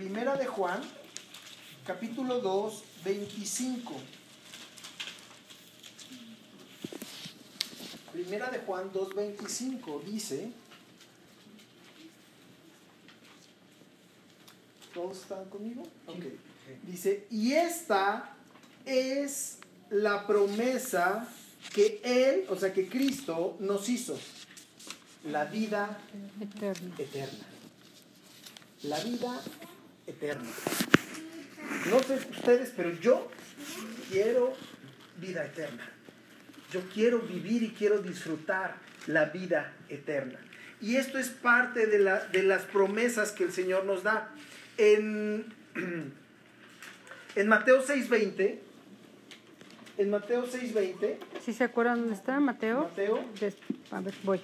Primera de Juan, capítulo 2, 25. Primera de Juan 2, 25 dice, ¿todos están conmigo? Ok. Dice, y esta es la promesa que Él, o sea, que Cristo nos hizo, la vida Eterno. eterna. La vida eterna. No sé ustedes, pero yo quiero vida eterna. Yo quiero vivir y quiero disfrutar la vida eterna. Y esto es parte de, la- de las promesas que el Señor nos da. En, en Mateo 6:20, en Mateo 6:20, ¿Sí se acuerdan dónde está, Mateo? Mateo A ver, voy.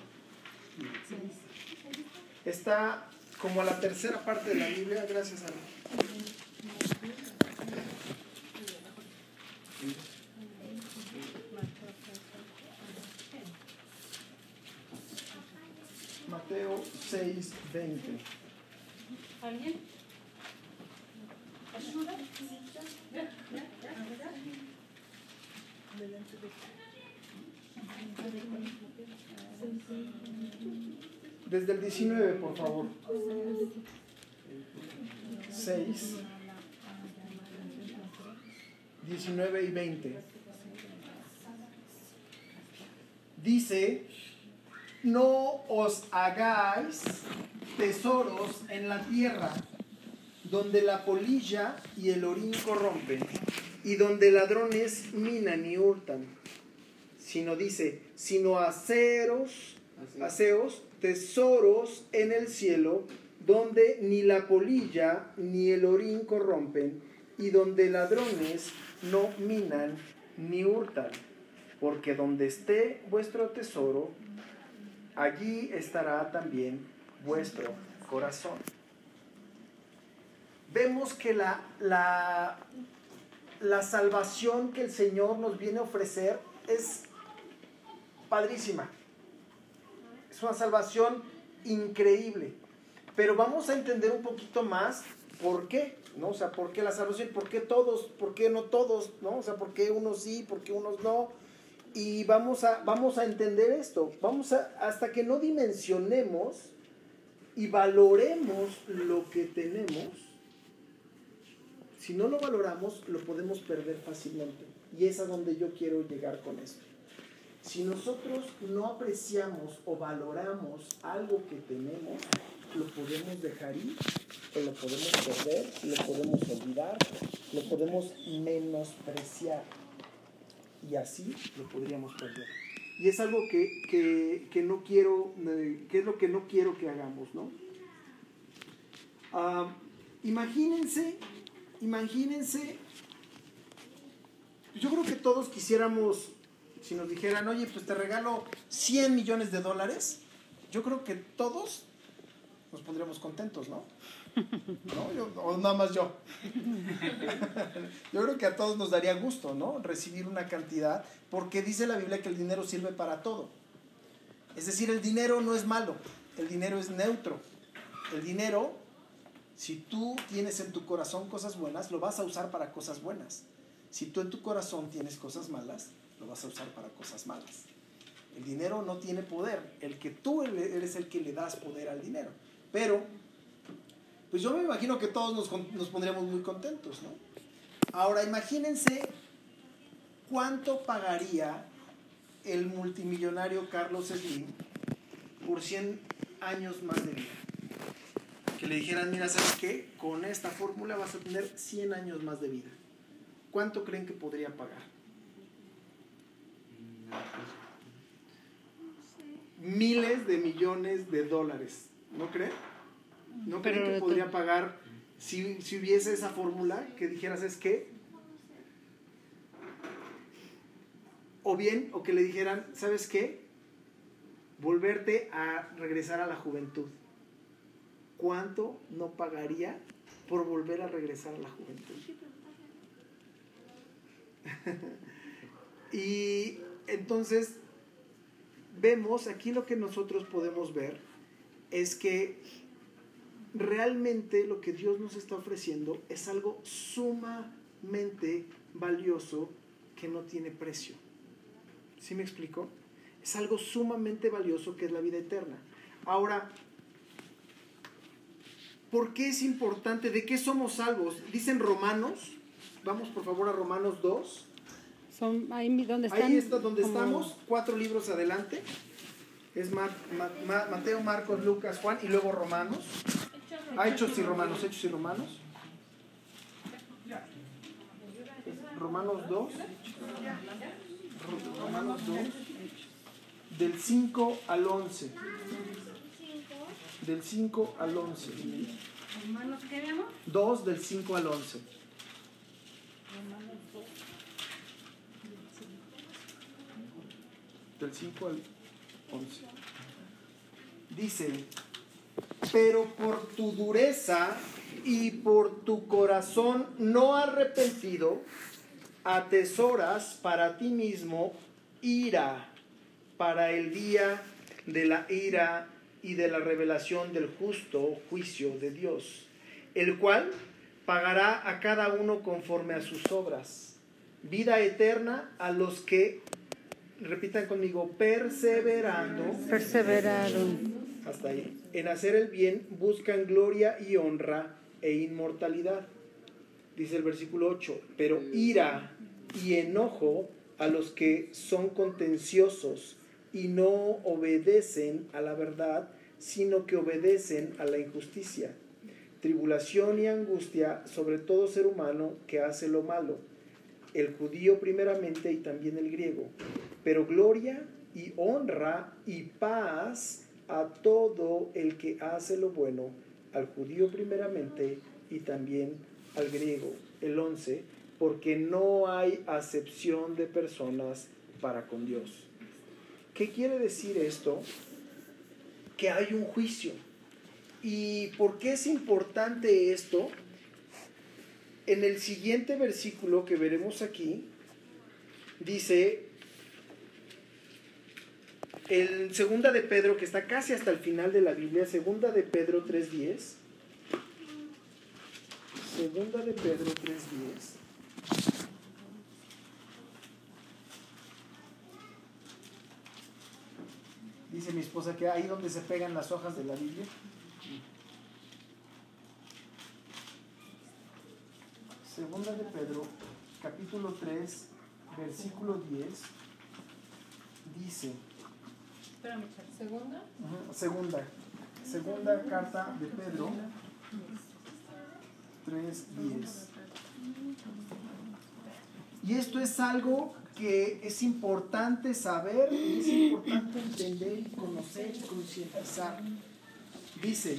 está como la tercera parte de la Biblia, gracias a Mateo 6, 20. ¿Alguien? Desde el 19, por favor. 6, 19 y 20. Dice, no os hagáis tesoros en la tierra, donde la polilla y el orín corrompen, y donde ladrones minan y hurtan, sino dice, sino aceros, aseos, tesoros en el cielo, donde ni la polilla ni el orín corrompen, y donde ladrones no minan ni hurtan. Porque donde esté vuestro tesoro, allí estará también vuestro corazón. Vemos que la, la, la salvación que el Señor nos viene a ofrecer es padrísima. Es una salvación increíble. Pero vamos a entender un poquito más por qué, ¿no? O sea, por qué la salvación, por qué todos, por qué no todos, ¿no? O sea, por qué unos sí, por qué unos no. Y vamos a, vamos a entender esto. Vamos a, hasta que no dimensionemos y valoremos lo que tenemos, si no lo valoramos, lo podemos perder fácilmente. Y es a donde yo quiero llegar con esto. Si nosotros no apreciamos o valoramos algo que tenemos, lo podemos dejar ir, o lo podemos perder, lo podemos olvidar, lo podemos menospreciar. Y así lo podríamos perder. Y es algo que, que- que no quiero, eh, que es lo que no quiero que hagamos, ¿no? Ah, imagínense, imagínense, yo creo que todos quisiéramos, si nos dijeran, oye, pues te regalo 100 millones de dólares, yo creo que todos nos pondríamos contentos, ¿no? ¿No? Yo- o nada más yo. Yo creo que a todos nos daría gusto, ¿no? Recibir una cantidad, porque dice la Biblia que el dinero sirve para todo. Es decir, el dinero no es malo, el dinero es neutro. El dinero, si tú tienes en tu corazón cosas buenas, lo vas a usar para cosas buenas. Si tú en tu corazón tienes cosas malas, lo vas a usar para cosas malas. El dinero no tiene poder, el que tú eres el que le das poder al dinero. Pero, pues yo me imagino que todos nos, pondríamos muy contentos, ¿no? Ahora imagínense cuánto pagaría el multimillonario Carlos Slim por 100 años más de vida. Que le dijeran, mira, ¿sabes qué? Con esta fórmula vas a tener 100 años más de vida. ¿Cuánto creen que podría pagar? Miles de millones de dólares, ¿no creen? ¿No creen Pero que podría pagar si, si hubiese esa fórmula que dijeras, es que O bien, o que le dijeran, ¿sabes qué? Volverte a regresar a la juventud. ¿Cuánto no pagaría por volver a regresar a la juventud? y entonces vemos aquí lo que nosotros podemos ver es que realmente lo que Dios nos está ofreciendo es algo sumamente valioso que no tiene precio. ¿Sí me explico? Es algo sumamente valioso que es la vida eterna. Ahora, ¿por qué es importante? ¿De qué somos salvos? Dicen Romanos. Vamos por favor a Romanos 2. Son ahí donde están. Ahí está donde como- estamos, cuatro libros adelante. Es Ma- Ma- Ma- Mateo, Marcos, Lucas, Juan y luego Romanos. Ah, Hechos y Romanos, Hechos y Romanos. Romanos 2. Ro- Romanos 2. Del 5 al 11. Del 5 al 11. Hermanos, ¿qué vemos? 2 del 5 al 11. Del 5 al 11. Dice, pero por tu dureza y por tu corazón no arrepentido, atesoras para ti mismo ira para el día de la ira y de la revelación del justo juicio de Dios, el cual pagará a cada uno conforme a sus obras. Vida eterna a los que, repitan conmigo, perseverando Perseveraron. hasta ahí. En hacer el bien buscan gloria y honra e inmortalidad. Dice el versículo 8, pero ira y enojo a los que son contenciosos y no obedecen a la verdad, sino que obedecen a la injusticia. Tribulación y angustia sobre todo ser humano que hace lo malo, el judío primeramente y también el griego, pero gloria y honra y paz a todo el que hace lo bueno, al judío primeramente y también al griego. El 11, porque no hay acepción de personas para con Dios. ¿Qué quiere decir esto? Que hay un juicio. ¿Y por qué es importante esto? En el siguiente versículo que veremos aquí, dice, el segunda de Pedro, que está casi hasta el final de la Biblia, segunda de Pedro 3.10, segunda de Pedro 3.10, dice mi esposa que ahí donde se pegan las hojas de la Biblia, Segunda de Pedro, capítulo 3, versículo 10, dice, ¿Segunda? segunda, segunda carta de Pedro, 3, 10. Y esto es algo que es importante saber y es importante entender y conocer y concientizar. Dice,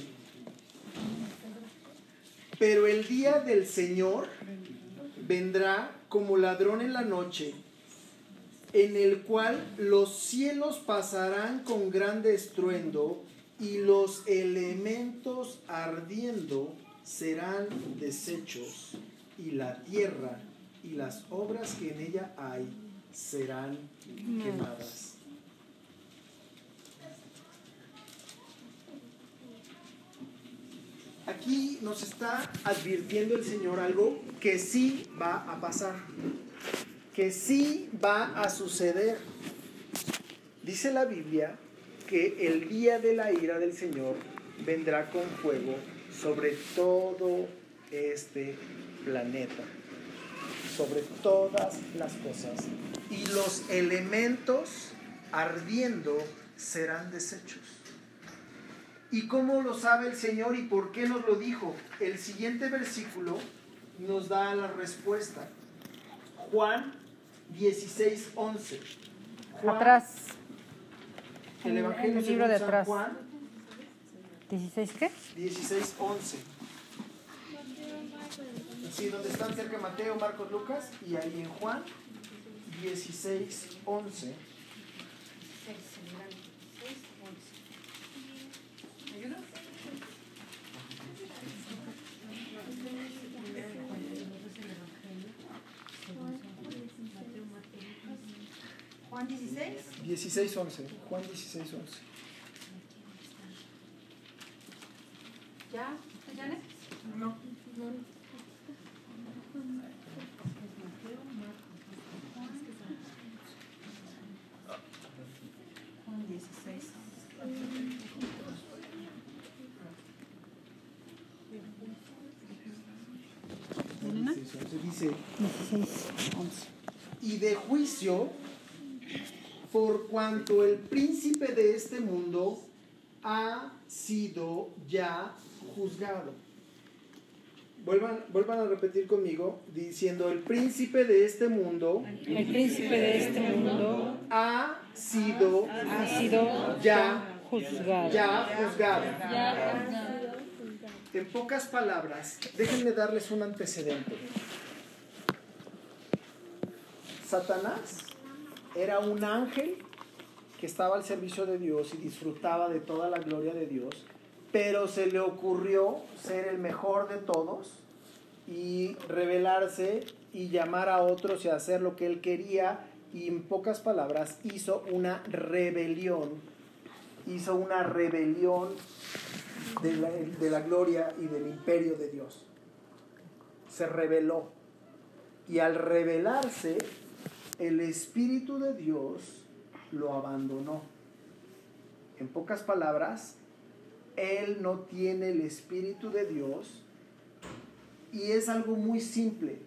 pero el día del Señor vendrá como ladrón en la noche, en el cual los cielos pasarán con grande estruendo y los elementos ardiendo serán deshechos y la tierra y las obras que en ella hay serán quemadas. Aquí nos está advirtiendo el Señor algo que sí va a pasar, que sí va a suceder. Dice la Biblia que el día de la ira del Señor vendrá con fuego sobre todo este planeta, sobre todas las cosas, y los elementos ardiendo serán deshechos. ¿Y cómo lo sabe el Señor y por qué nos lo dijo? El siguiente versículo nos da la respuesta. Juan 16, 11. Juan, Atrás. El En- Evangelio el según libro de San atrás. Juan 16 qué? 16, 11. Sí, donde están cerca Mateo, Marcos, Lucas y ahí en Juan 16, 11. Seis, adelante. Seis, once. ¿Me ayudas? Juan 16. 16, 11. Juan 16, 11. Ya. Juan 16. Dice, 16, 11. y de juicio, por cuanto el príncipe de este mundo ha sido ya juzgado. Vuelvan, vuelvan a repetir conmigo diciendo, el príncipe de este mundo El príncipe de este mundo ha sido ha sido ya, juzgado. ya juzgado. En pocas palabras, déjenme darles un antecedente. Satanás era un ángel que estaba al servicio de Dios y disfrutaba de toda la gloria de Dios, pero se le ocurrió ser el mejor de todos y rebelarse y llamar a otros y hacer lo que él quería y en pocas palabras hizo una rebelión, hizo una rebelión de la, de la gloria y del imperio de Dios. Se rebeló. Y al rebelarse, el Espíritu de Dios lo abandonó. En pocas palabras, Él no tiene el Espíritu de Dios y es algo muy simple.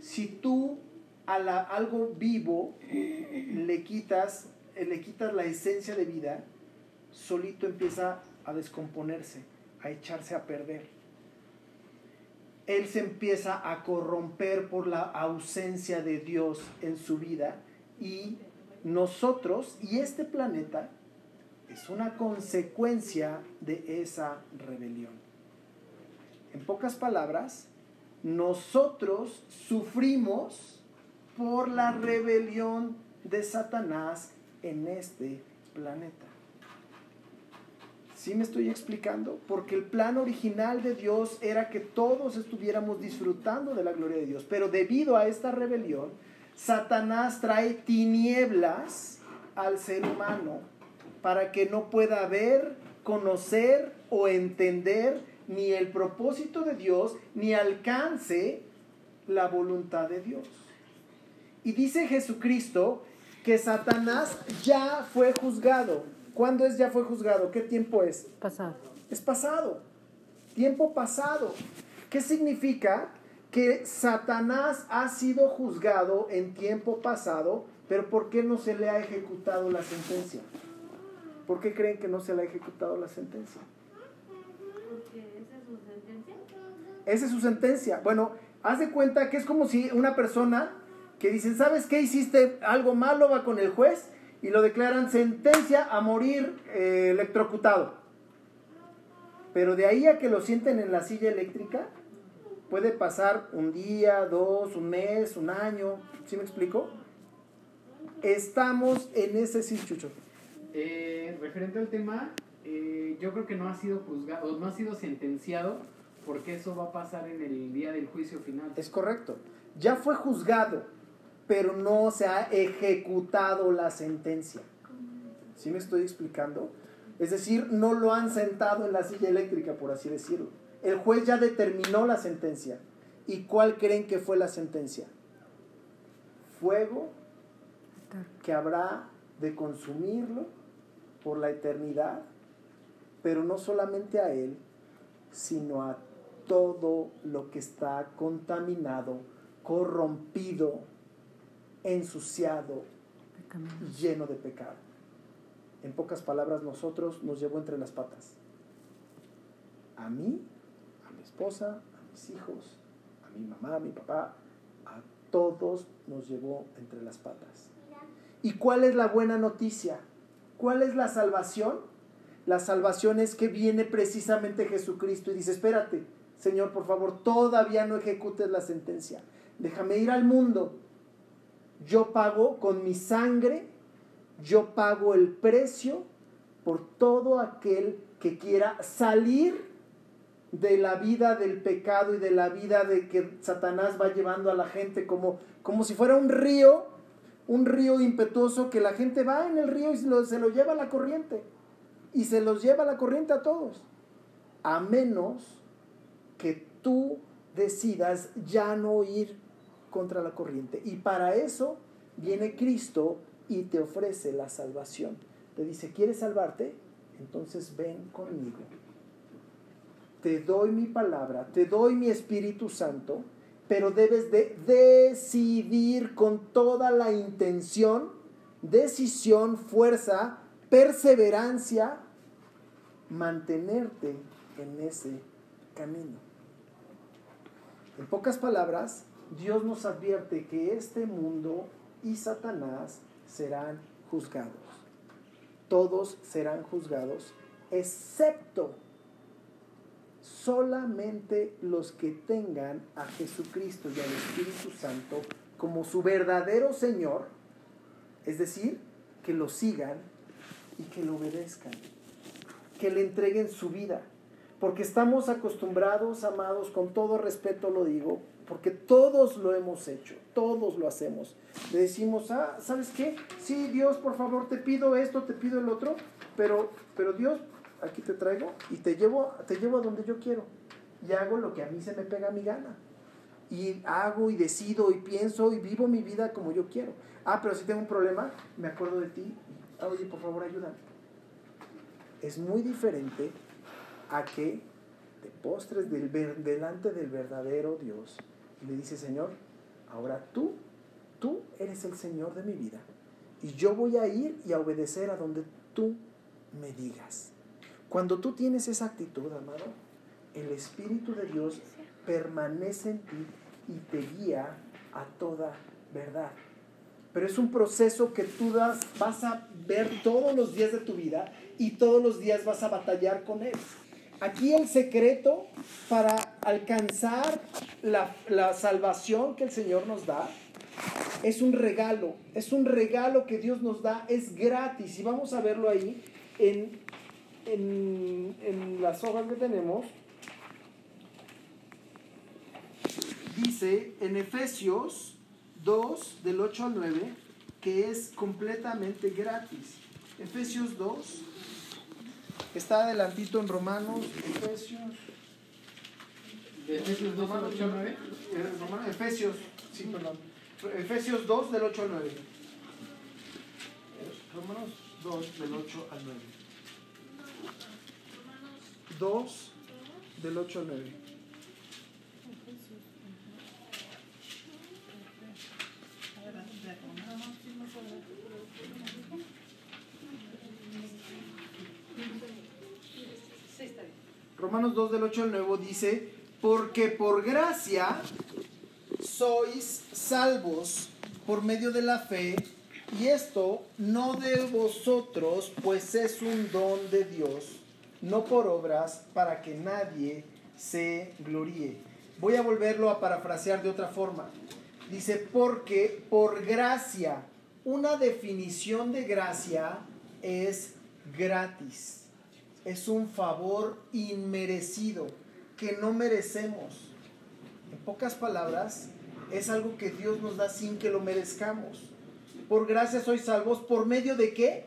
Si tú a la- algo vivo le quitas, le quitas la esencia de vida, solito empieza a descomponerse, a echarse a perder. Él se empieza a corromper por la ausencia de Dios en su vida y nosotros y este planeta es una consecuencia de esa rebelión. En pocas palabras, nosotros sufrimos por la rebelión de Satanás en este planeta. ¿Sí me estoy explicando? Porque el plan original de Dios era que todos estuviéramos disfrutando de la gloria de Dios. Pero debido a esta rebelión, Satanás trae tinieblas al ser humano para que no pueda ver, conocer o entender ni el propósito de Dios, ni alcance la voluntad de Dios. Y dice Jesucristo que Satanás ya fue juzgado. ¿Cuándo es ya fue juzgado? ¿Qué tiempo es? Pasado. Es pasado. Tiempo pasado. ¿Qué significa? Que Satanás ha sido juzgado en tiempo pasado, pero ¿por qué no se le ha ejecutado la sentencia? ¿Por qué creen que no se le ha ejecutado la sentencia? Esa es su sentencia. Bueno, haz de cuenta que es como si una persona que dicen, ¿sabes qué? Hiciste algo malo, va con el juez y lo declaran sentencia a morir eh, electrocutado. Pero de ahí a que lo sienten en la silla eléctrica, puede pasar un día, dos, un mes, un año. ¿Sí me explico? Estamos en ese sí, Chucho. Eh, referente al tema, eh, yo creo que no ha sido juzgado, no ha sido sentenciado, porque eso va a pasar en el día del juicio final. Es correcto. Ya fue juzgado, pero no se ha ejecutado la sentencia. ¿Sí me estoy explicando? Es decir, no lo han sentado en la silla eléctrica, por así decirlo. El juez ya determinó la sentencia. ¿Y cuál creen que fue la sentencia? Fuego que habrá de consumirlo por la eternidad, pero no solamente a él, sino a todo lo que está contaminado, corrompido, ensuciado y lleno de pecado. En pocas palabras, nosotros nos llevó entre las patas. A mí, a mi esposa, a mis hijos, a mi mamá, a mi papá, a todos nos llevó entre las patas. ¿Y cuál es la buena noticia? ¿Cuál es la salvación? La salvación es que viene precisamente Jesucristo y dice, espérate, Señor, por favor, todavía no ejecutes la sentencia. Déjame ir al mundo. Yo pago con mi sangre, yo pago el precio por todo aquel que quiera salir de la vida del pecado y de la vida de que Satanás va llevando a la gente como, como si fuera un río, un río impetuoso que la gente va en el río y se lo, se lo lleva la corriente. Y se los lleva la corriente a todos. A menos que tú decidas ya no ir contra la corriente. Y para eso viene Cristo y te ofrece la salvación. Te dice, ¿quieres salvarte? Entonces ven conmigo. Te doy mi palabra, te doy mi Espíritu Santo, pero debes de decidir con toda la intención, decisión, fuerza, perseverancia, mantenerte en ese camino. En pocas palabras, Dios nos advierte que este mundo y Satanás serán juzgados. Todos serán juzgados, excepto solamente los que tengan a Jesucristo y al Espíritu Santo como su verdadero Señor, es decir, que lo sigan y que lo obedezcan, que le entreguen su vida, porque estamos acostumbrados, amados, con todo respeto lo digo, porque todos lo hemos hecho, todos lo hacemos. Le decimos, ah, ¿sabes qué? Sí, Dios, por favor, te pido esto, te pido el otro, pero, pero Dios, aquí te traigo y te llevo, te llevo a donde yo quiero. Y hago lo que a mí se me pega a mi gana. Y hago y decido y pienso y vivo mi vida como yo quiero. Ah, pero si tengo un problema, me acuerdo de ti. Ah, oye, por favor, ayúdame. Es muy diferente a que te postres del, delante del verdadero Dios y le dices, Señor, ahora tú, tú eres el Señor de mi vida. Y yo voy a ir y a obedecer a donde tú me digas. Cuando tú tienes esa actitud, amado, el Espíritu de Dios permanece en ti y te guía a toda verdad. Pero es un proceso que tú das, vas a ver todos los días de tu vida y todos los días vas a batallar con él. Aquí el secreto para alcanzar la, la, salvación que el Señor nos da es un regalo, es un regalo que Dios nos da, es gratis. Y vamos a verlo ahí en, en, en las hojas que tenemos. Dice en Efesios 2, del 8 al 9, que es completamente gratis. Efesios 2, está adelantito en Romanos, Efesios. Efesios 2 al 8 al 9. Eh, Romanos, Efesios, sí, perdón. Efesios 2 del 8 al 9. Romanos 2 del 8 al 9. 2 del 8 al 9. Romanos 2 del 8 al 9 dice, porque por gracia sois salvos por medio de la fe, y esto no de vosotros, pues es un don de Dios, no por obras, para que nadie se gloríe. Voy a volverlo a parafrasear de otra forma. Dice, porque por gracia, una definición de gracia es gratis es un favor inmerecido que no merecemos. En pocas palabras, es algo que Dios nos da sin que lo merezcamos. Por gracia sois salvos, ¿por medio de qué?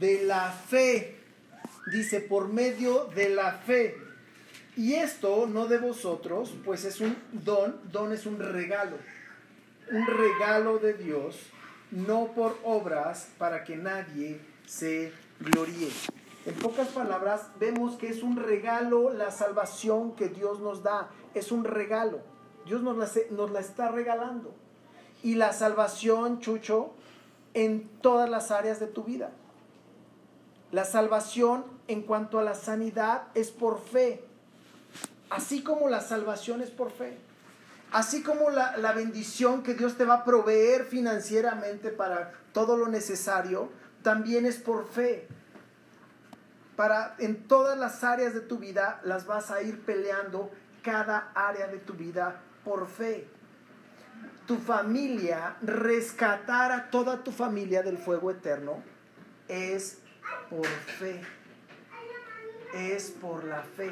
De la fe. Dice, por medio de la fe. Y esto no de vosotros, pues es un don, don es un regalo. Un regalo de Dios, no por obras para que nadie se gloríe. En pocas palabras, vemos que es un regalo la salvación que Dios nos da. Es un regalo. Dios nos la, nos la está regalando. Y la salvación, Chucho, en todas las áreas de tu vida. La salvación en cuanto a la sanidad es por fe. Así como la salvación es por fe. Así como la, la bendición que Dios te va a proveer financieramente para todo lo necesario, también es por fe para en todas las áreas de tu vida las vas a ir peleando cada área de tu vida por fe. Tu familia, rescatar a toda tu familia del fuego eterno es por fe. Es por la fe.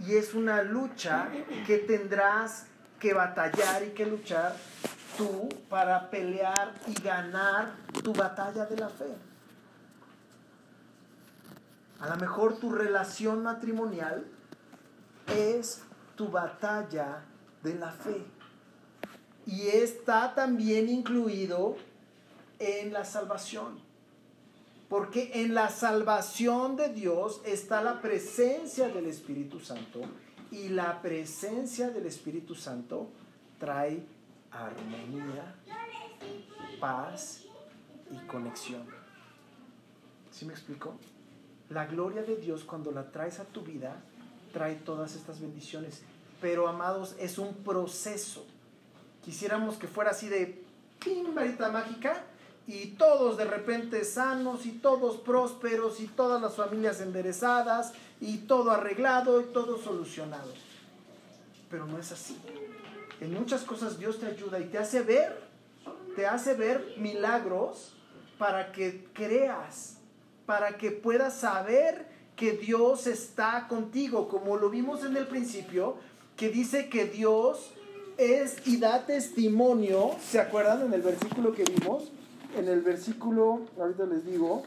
Y es una lucha que tendrás que batallar y que luchar tú para pelear y ganar tu batalla de la fe. A lo mejor tu relación matrimonial es tu batalla de la fe. Y está también incluido en la salvación. Porque en la salvación de Dios está la presencia del Espíritu Santo y la presencia del Espíritu Santo trae armonía, paz y conexión. ¿Sí me explico? La gloria de Dios cuando la traes a tu vida trae todas estas bendiciones. Pero amados, es un proceso. Quisiéramos que fuera así de pim, varita mágica y todos de repente sanos y todos prósperos y todas las familias enderezadas y todo arreglado y todo solucionado. Pero no es así. En muchas cosas Dios te ayuda y te hace ver, te hace ver milagros para que creas, para que puedas saber que Dios está contigo, como lo vimos en el principio, que dice que Dios es y da testimonio, ¿se acuerdan en el versículo que vimos? En el versículo, ahorita les digo,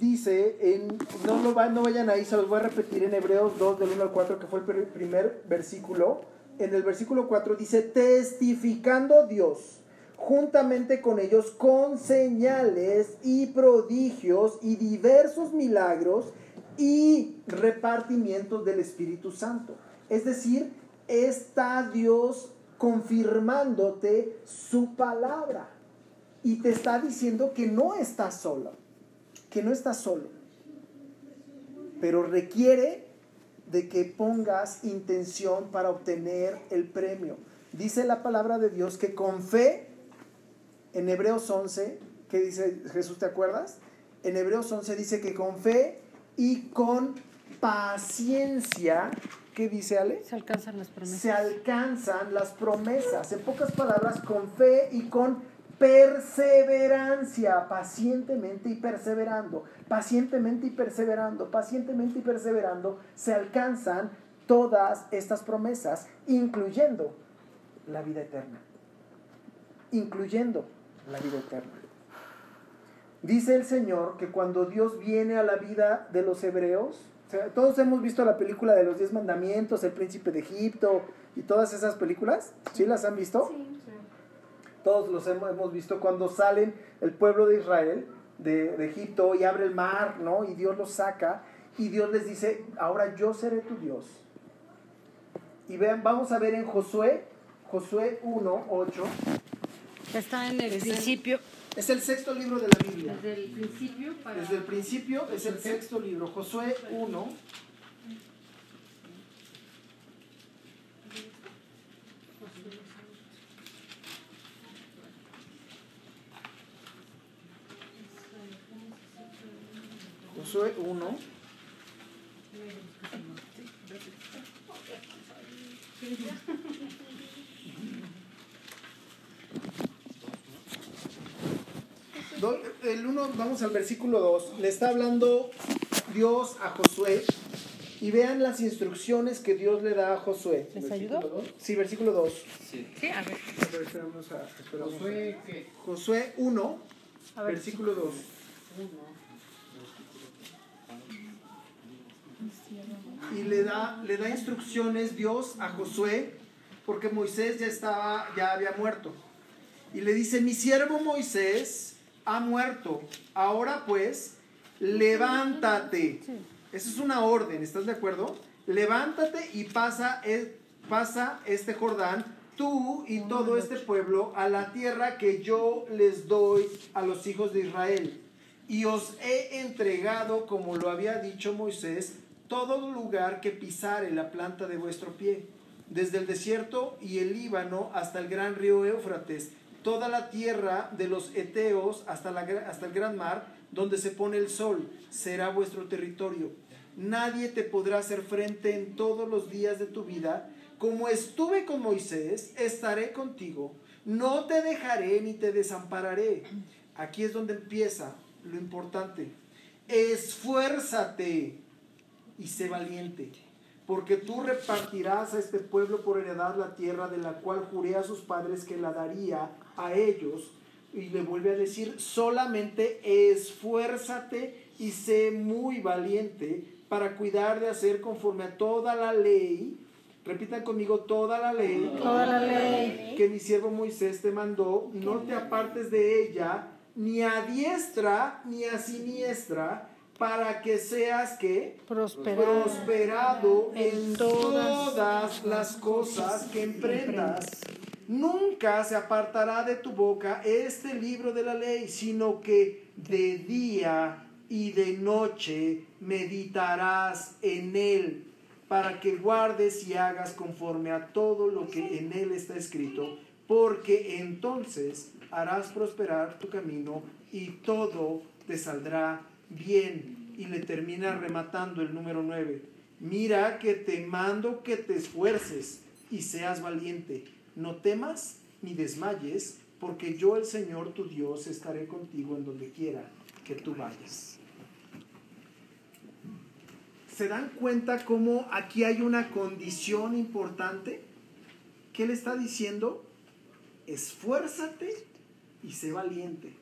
dice, en, no, no, va- no vayan ahí, se los voy a repetir en Hebreos 2 del 1 al 4, que fue el pr- primer versículo. En el versículo 4 dice, testificando Dios juntamente con ellos con señales y prodigios y diversos milagros y repartimientos del Espíritu Santo. Es decir, está Dios confirmándote su palabra y te está diciendo que no estás solo, que no estás solo, pero requiere de que pongas intención para obtener el premio. Dice la palabra de Dios que con fe, en Hebreos 11, ¿qué dice Jesús? ¿Te acuerdas? En Hebreos 11 dice que con fe y con paciencia, ¿qué dice Ale? Se alcanzan las promesas. se alcanzan las promesas. En pocas palabras, con fe y con perseverancia, pacientemente y perseverando, pacientemente y perseverando, pacientemente y perseverando, se alcanzan todas estas promesas, incluyendo la vida eterna. Incluyendo la vida eterna. Dice el Señor que cuando Dios viene a la vida de los hebreos, o sea, todos hemos visto la película de los diez mandamientos, el príncipe de Egipto y todas esas películas, ¿sí las han visto? Todos los hemos, hemos visto cuando salen el pueblo de Israel de, de Egipto y abre el mar, ¿no? Y Dios los saca y Dios les dice, ahora yo seré tu Dios. Y vean, vamos a ver en Josué, Josué 1, 8. Está en el Es el- principio. Es el sexto libro de la Biblia. Desde el principio para. Desde el principio es el sexto libro, Josué 1. Josué 1. El 1, vamos al versículo 2. Le está hablando Dios a Josué. Y vean las instrucciones que Dios le da a Josué. ¿Les ayudó? Versículo dos. Sí, versículo 2. Sí, a ver. A ver, esperamos a- esperamos a- Josué, ¿qué? Josué 1, A ver. versículo 2. Y le da, le da instrucciones Dios a Josué, porque Moisés ya estaba, ya había muerto. Y le dice, mi siervo Moisés ha muerto. Ahora pues, levántate. Esa es una orden, ¿estás de acuerdo? Levántate y pasa, el- pasa este Jordán, tú y todo este pueblo, a la tierra que yo les doy a los hijos de Israel. Y os he entregado, como lo había dicho Moisés, todo lugar que pisare la planta de vuestro pie, desde el desierto y el Líbano hasta el gran río Éufrates, toda la tierra de los Eteos hasta, el gran mar, donde se pone el sol, será vuestro territorio. Nadie te podrá hacer frente en todos los días de tu vida. Como estuve con Moisés, estaré contigo. No te dejaré ni te desampararé. Aquí es donde empieza lo importante. Esfuérzate y sé valiente, porque tú repartirás a este pueblo por heredad la tierra de la cual juré a sus padres que la daría a ellos. Y le vuelve a decir, solamente esfuérzate y sé muy valiente, para cuidar de hacer conforme a toda la ley. Repitan conmigo toda la ley. Toda la ley. Que mi siervo Moisés te mandó. No te apartes de ella, ni a diestra ni a siniestra, para que seas que Prosperado. prosperado en En todas, todas las cosas que emprendas. Nunca se apartará de tu boca este libro de la ley, sino que de día y de noche meditarás en él, para que guardes y hagas conforme a todo lo que en él está escrito, porque entonces harás prosperar tu camino y todo te saldrá bien. Y le termina rematando el número 9. Mira que te mando que te esfuerces y seas valiente. No temas ni desmayes, porque yo el Señor tu Dios estaré contigo en donde quiera que tú vayas. ¿Se dan cuenta cómo aquí hay una condición importante? ¿Qué le está diciendo? Esfuérzate y sé valiente.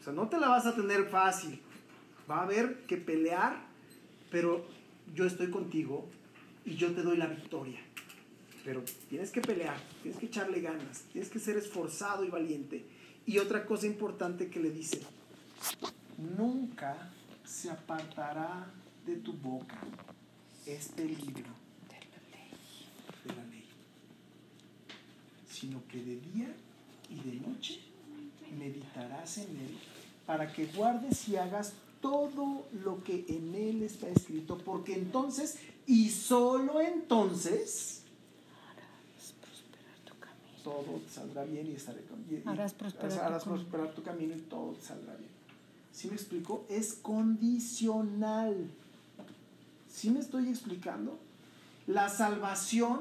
O sea, no te la vas a tener fácil. Va a haber que pelear, pero yo estoy contigo y yo te doy la victoria. Pero tienes que pelear, tienes que echarle ganas, tienes que ser esforzado y valiente. Y otra cosa importante que le dice, nunca se apartará de tu boca este libro de la ley, sino que de día y de noche meditarás en él para que guardes y hagas todo lo que en él está escrito, porque entonces y solo entonces todo te saldrá bien y estaré con y- Harás prosperar tu harás prosperar tu camino y todo te saldrá bien. ¿Sí me explico? Es condicional. ¿Sí me estoy explicando? La salvación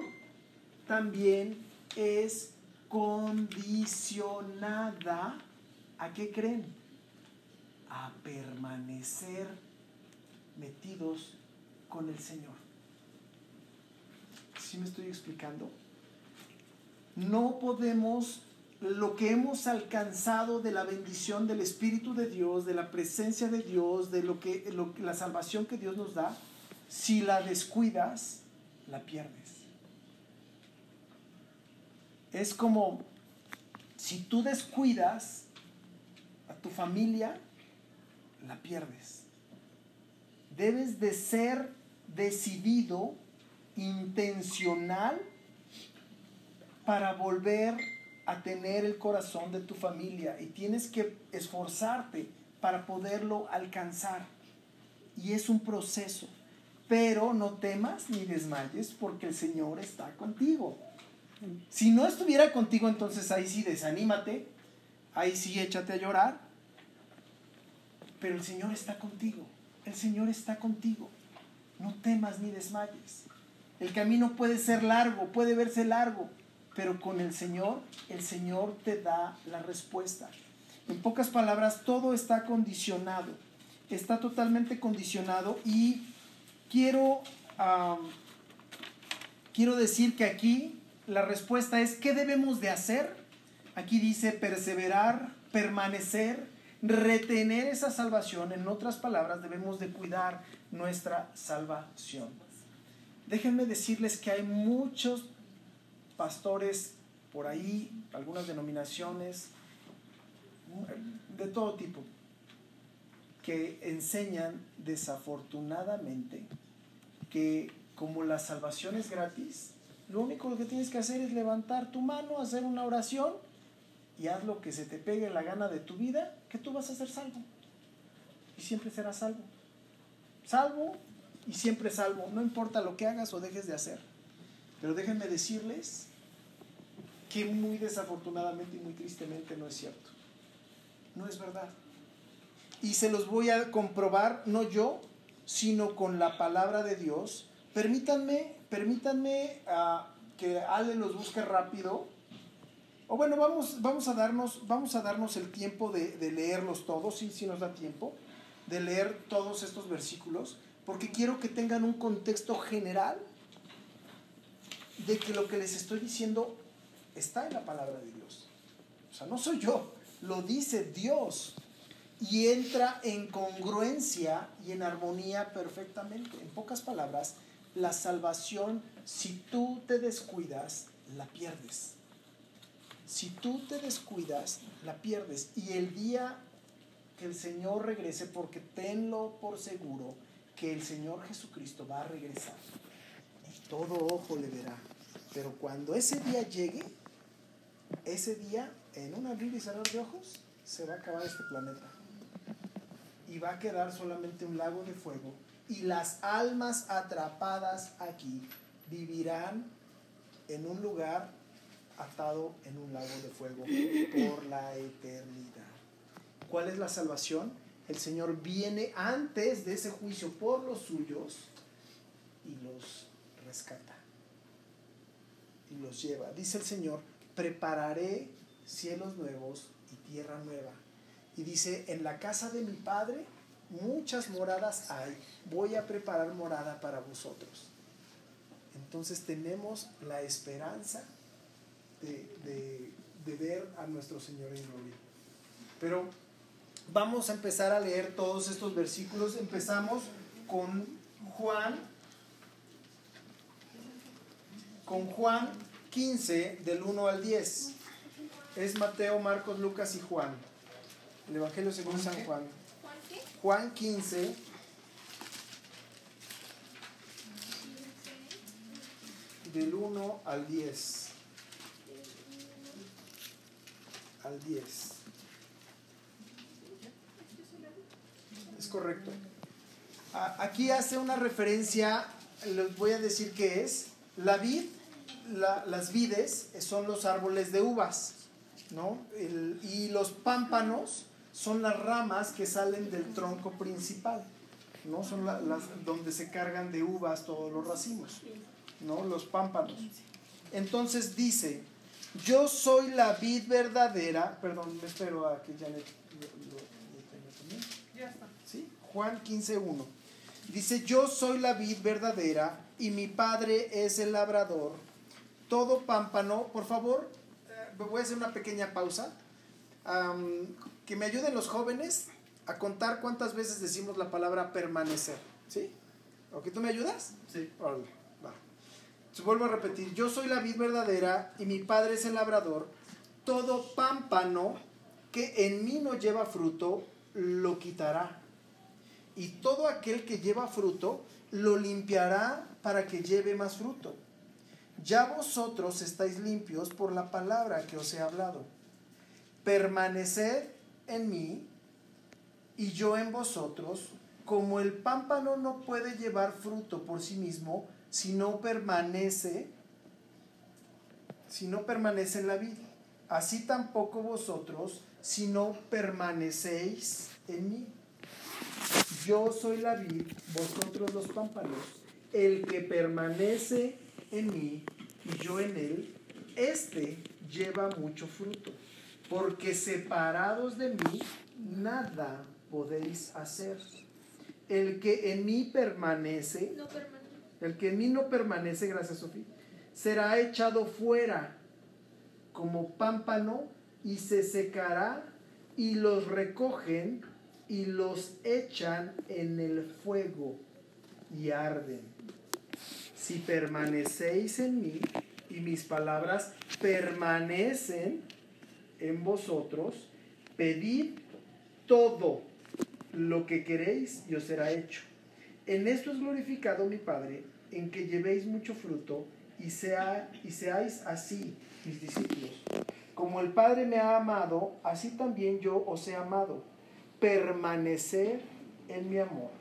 también es condicionada. ¿A qué creen? A permanecer metidos con el Señor. ¿Sí me estoy explicando? No podemos, lo que hemos alcanzado de la bendición del Espíritu de Dios, de la presencia de Dios, de lo que, lo- la salvación que Dios nos da, si la descuidas, la pierdes. Es como si tú descuidas a tu familia, la pierdes. Debes de ser decidido, intencional, para volver a tener el corazón de tu familia y tienes que esforzarte para poderlo alcanzar. Y es un proceso. Pero no temas ni desmayes porque el Señor está contigo. Si no estuviera contigo, entonces ahí sí desanímate, ahí sí échate a llorar. Pero el Señor está contigo. El Señor está contigo. No temas ni desmayes. El camino puede ser largo, puede verse largo, pero con el Señor, el Señor te da la respuesta. En pocas palabras, todo está condicionado, está totalmente condicionado y quiero, quiero decir que aquí la respuesta es, ¿qué debemos de hacer? Aquí dice perseverar, permanecer, retener esa salvación. En otras palabras, debemos de cuidar nuestra salvación. Déjenme decirles que hay muchos pastores por ahí, algunas denominaciones, de todo tipo, que enseñan desafortunadamente que como la salvación es gratis, lo único que tienes que hacer es levantar tu mano, hacer una oración y haz lo que se te pegue la gana de tu vida, que tú vas a ser salvo. Y siempre serás salvo. Salvo y siempre salvo, no importa lo que hagas o dejes de hacer. Pero déjenme decirles que muy desafortunadamente y muy tristemente no es cierto. No es verdad. Y se los voy a comprobar, no yo, sino con la palabra de Dios. Permítanme, permítanme ah, que Ale los busque rápido. O bueno, vamos, vamos, a, darnos, vamos a darnos el tiempo de, de leerlos todos, sí, sí nos da tiempo, de leer todos estos versículos, porque quiero que tengan un contexto general de que lo que les estoy diciendo está en la palabra de Dios. O sea, no soy yo, lo dice Dios. y entra en congruencia y en armonía perfectamente. En pocas palabras, la salvación, si tú te descuidas, la pierdes. Si tú te descuidas, la pierdes. Y el día que el Señor regrese, porque tenlo por seguro, que el Señor Jesucristo va a regresar. Y todo ojo le verá. Pero cuando ese día llegue, ese día, en un abrir y cerrar de ojos, se va a acabar este planeta. Y va a quedar solamente un lago de fuego. Y las almas atrapadas aquí vivirán en un lugar atado en un lago de fuego por la eternidad. ¿Cuál es la salvación? El Señor viene antes de ese juicio por los suyos y los rescata y los lleva. Dice el Señor, prepararé cielos nuevos y tierra nueva. Y dice, en la casa de mi Padre muchas moradas hay. Voy a preparar morada para vosotros. Entonces tenemos la esperanza de, de, de ver a nuestro Señor en gloria. Pero vamos a empezar a leer todos estos versículos. Empezamos con Juan, con Juan 15 del 1 al 10. Es Mateo, Marcos, Lucas y Juan. El Evangelio según San Juan. Juan 15 del 1 al 10. Al 10. Es correcto. Aquí hace una referencia, les voy a decir qué es. La vid, la- las vides son los árboles de uvas, ¿no? El- y los pámpanos son las ramas que salen del tronco principal, ¿no? Son la- las donde se cargan de uvas todos los racimos, ¿no? Los pámpanos. Entonces dice, yo soy la vid verdadera, perdón, me espero a que ya le, lo- lo- lo tenga también. Ya está. ¿Sí? Juan 15.1. Dice, yo soy la vid verdadera y mi padre es el labrador. Todo pámpano, por favor, eh, voy a hacer una pequeña pausa. Que me ayuden los jóvenes a contar cuántas veces decimos la palabra permanecer. ¿Sí? ¿Ok? ¿Tú me ayudas? Sí. Órale, va. Entonces, vuelvo a repetir, yo soy la vid verdadera y mi padre es el labrador. Todo pámpano que en mí no lleva fruto, lo quitará. Y todo aquel que lleva fruto, lo limpiará para que lleve más fruto. Ya vosotros estáis limpios por la palabra que os he hablado. Permaneced en mí y yo en vosotros, como el pámpano no puede llevar fruto por sí mismo si no permanece, si no permanece en la vida. Así tampoco vosotros si no permanecéis en mí. Yo soy la vid, vosotros los pámpanos. El que permanece en mí y yo en él, este lleva mucho fruto. Porque separados de mí, nada podéis hacer. El que en mí permanece, No permanece. el que en mí no permanece, gracias Sofía, será echado fuera como pámpano y se secará y los recogen y los echan en el fuego y arden. Si permanecéis en mí y mis palabras permanecen en vosotros, pedid todo lo que queréis y os será hecho. En esto es glorificado mi Padre, en que llevéis mucho fruto y, sea, y seáis así mis discípulos. Como el Padre me ha amado, así también yo os he amado. Permanecer en mi amor.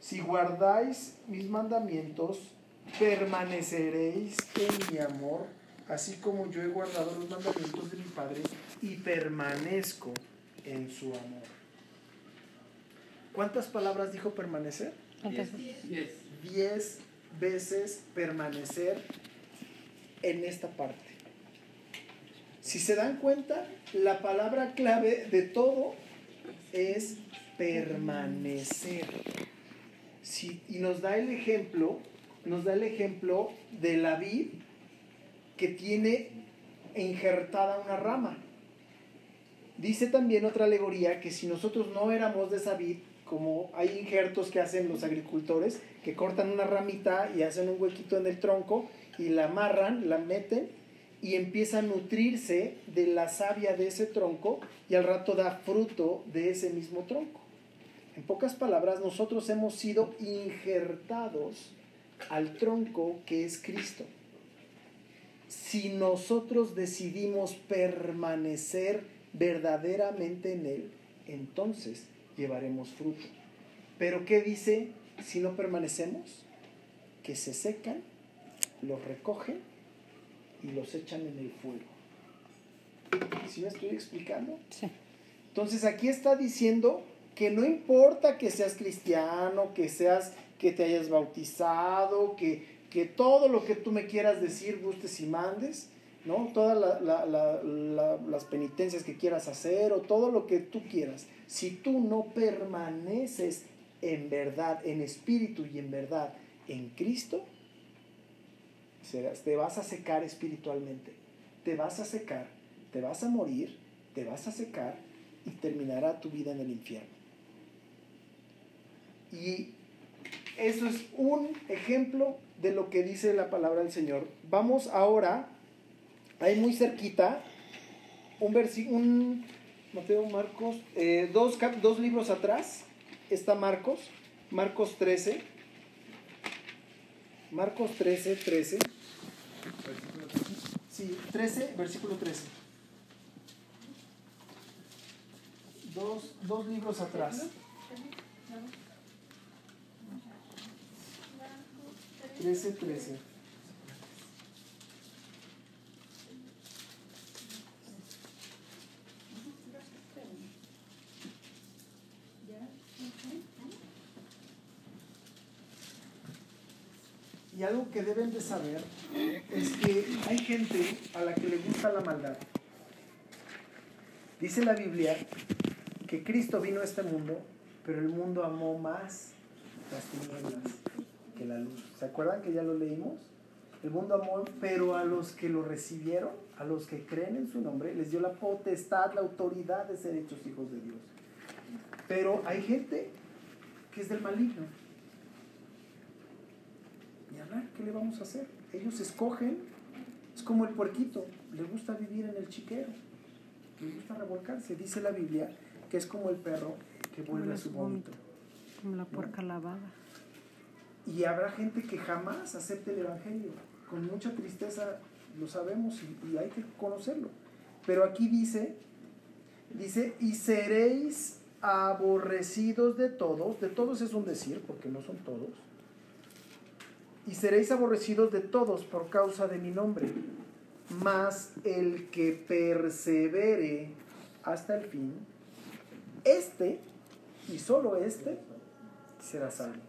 Si guardáis mis mandamientos, permaneceréis en mi amor, así como yo he guardado los mandamientos de mi Padre y permanezco en su amor. ¿Cuántas palabras dijo permanecer? Yes. Diez veces permanecer en esta parte. Si se dan cuenta, la palabra clave de todo es permanecer. Si- y nos da el ejemplo, nos da el ejemplo de la vid que tiene injertada una rama. Dice también otra alegoría que si nosotros no éramos de esa vid, como hay injertos que hacen los agricultores, que cortan una ramita y hacen un huequito en el tronco y la amarran, la meten y empieza a nutrirse de la savia de ese tronco y al rato da fruto de ese mismo tronco. En pocas palabras, nosotros hemos sido injertados al tronco que es Cristo. Si nosotros decidimos permanecer verdaderamente en Él, entonces llevaremos fruto. Pero ¿qué dice si no permanecemos? Que se secan, los recogen y los echan en el fuego. ¿Sí me estoy explicando? Sí. Entonces aquí está diciendo que no importa que seas cristiano, que seas, que te hayas bautizado, que, que todo lo que tú me quieras decir, gustes y mandes, ¿no? Todas la- la- la- la- las penitencias que quieras hacer o todo lo que tú quieras. Si tú no permaneces en verdad, en espíritu y en verdad en Cristo, te vas a secar espiritualmente. Te vas a secar, te vas a morir, te vas a secar y terminará tu vida en el infierno. Y eso es un ejemplo de lo que dice la palabra del Señor. Vamos ahora, ahí muy cerquita, un versículo, un Mateo, Marcos, eh, dos, dos libros atrás está Marcos, Marcos 13. Marcos 13, 13. Sí, 13, versículo 13. Dos, dos libros atrás. 13, 13. Y algo que deben de saber es que hay gente a la que le gusta la maldad. Dice la Biblia que Cristo vino a este mundo, pero el mundo amó más las tinieblas que la luz. ¿Se acuerdan que ya lo leímos? El mundo amó, pero a los que lo recibieron, a los que creen en su nombre, les dio la potestad, la autoridad de ser hechos hijos de Dios. Pero hay gente que es del maligno. Y hablar, ¿qué le vamos a hacer? Ellos escogen, es como el puerquito, le gusta vivir en el chiquero, le gusta revolcarse. Dice la Biblia que es como el perro que vuelve a su vómito. Como la porca lavada. Y habrá gente que jamás acepte el Evangelio. Con mucha tristeza lo sabemos y, hay que conocerlo. Pero aquí dice, dice, y seréis aborrecidos de todos. De todos es un decir, porque no son todos. Y seréis aborrecidos de todos por causa de mi nombre. Mas el que persevere hasta el fin, este, y solo este, será salvo.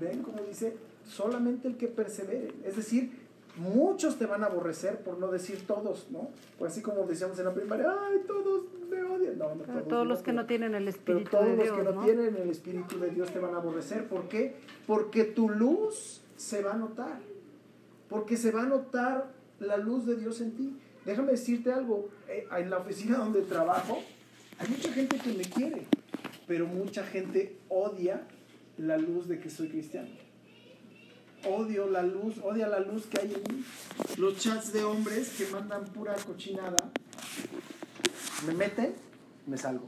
¿Ven cómo dice? Solamente el que persevere. Es decir, muchos te van a aborrecer, por no decir todos, ¿no? Pues así como decíamos en la primaria, ¡ay, todos me odian! No, no, Pero todos todos los que no tienen el pero Espíritu todos de los Dios, que no, ¿no? tienen el Espíritu de Dios te van a aborrecer. ¿Por qué? Porque tu luz se va a notar. Porque se va a notar la luz de Dios en ti. Déjame decirte algo. eh, En la oficina donde trabajo, hay mucha gente que me quiere, pero mucha gente odia la luz de que soy cristiano. Odio la luz, odia la luz que hay en mí. Los chats de hombres que mandan pura cochinada, me meten, me salgo.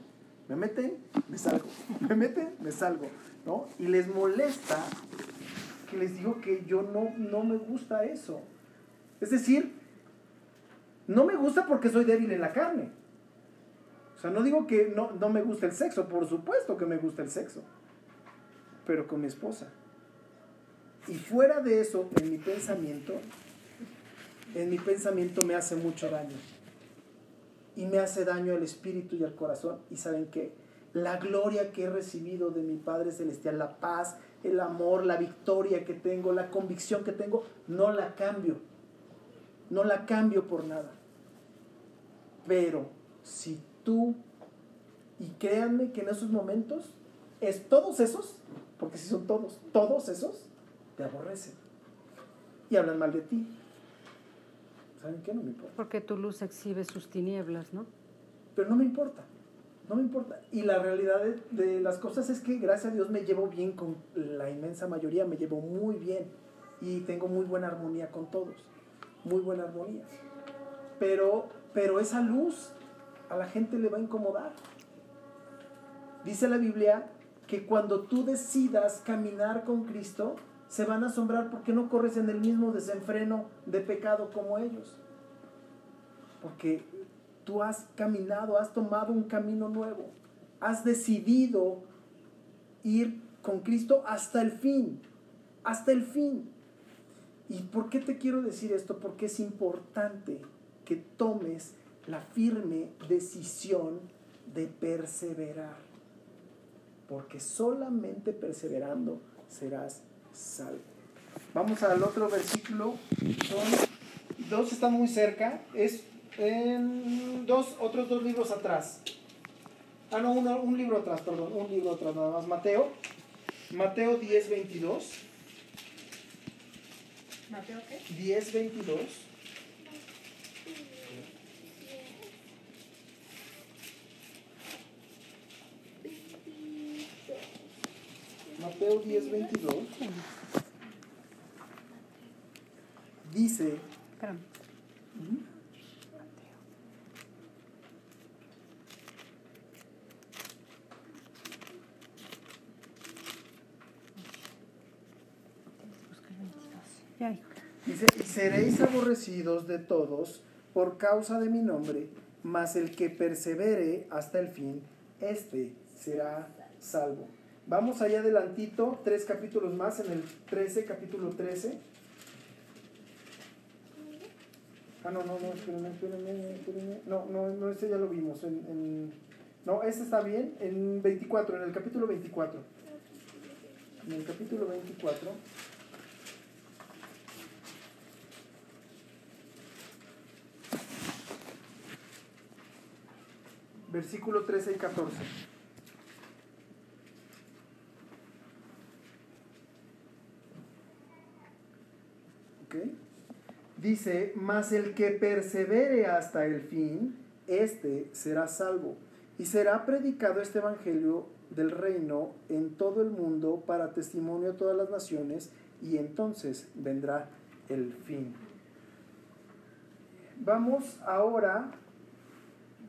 Me meten, me salgo. Me meten, me salgo. ¿no? Y les molesta que les digo que yo no, no me gusta eso. Es decir, no me gusta porque soy débil en la carne. O sea, no digo que no, no me gusta el sexo, por supuesto que me gusta el sexo. Pero con mi esposa. Y fuera de eso, en mi pensamiento, en mi pensamiento me hace mucho daño. Y me hace daño al espíritu y al corazón. ¿Y saben qué? La gloria que he recibido de mi Padre Celestial, la paz, el amor, la victoria que tengo, la convicción que tengo, no la cambio. No la cambio por nada. Pero si tú, y créanme que en esos momentos, es todos esos, porque si son todos, todos esos, te aborrecen y hablan mal de ti. ¿saben qué? No me importa. Porque tu luz exhibe sus tinieblas, ¿no? Pero no me importa, no me importa. Y la realidad de, de las cosas es que gracias a Dios me llevo bien con la inmensa mayoría, me llevo muy bien y tengo muy buena armonía con todos, muy buena armonía. Pero, pero esa luz a la gente le va a incomodar. Dice la Biblia que cuando tú decidas caminar con Cristo, se van a asombrar porque no corres en el mismo desenfreno de pecado como ellos. Porque tú has caminado, has tomado un camino nuevo, has decidido ir con Cristo hasta el fin, hasta el fin. ¿Y por qué te quiero decir esto? Porque es importante que tomes la firme decisión de perseverar. Porque solamente perseverando serás salvo. Vamos al otro versículo. Son, dos están muy cerca. Es en dos, otros dos libros atrás. Ah, no, uno- un libro atrás, perdón. Un libro atrás nada más. Mateo. Mateo 10, 22. ¿Mateo qué? 10, 22. Mateo 10, 22. Dice, dice, y seréis aborrecidos de todos por causa de mi nombre, mas el que persevere hasta el fin, este será salvo. Vamos allá adelantito, tres capítulos más, en el 13, capítulo 13. Ah, no, no, no, espérenme, espérenme, espérenme. No, no, no, este ya lo vimos. En, en- no, este está bien, en 24, en el capítulo 24. En el capítulo 24. Versículo 13 y 14. ¿Ok? Dice, mas el que persevere hasta el fin, este será salvo. Y será predicado este evangelio del reino en todo el mundo para testimonio a todas las naciones, y entonces vendrá el fin. Vamos ahora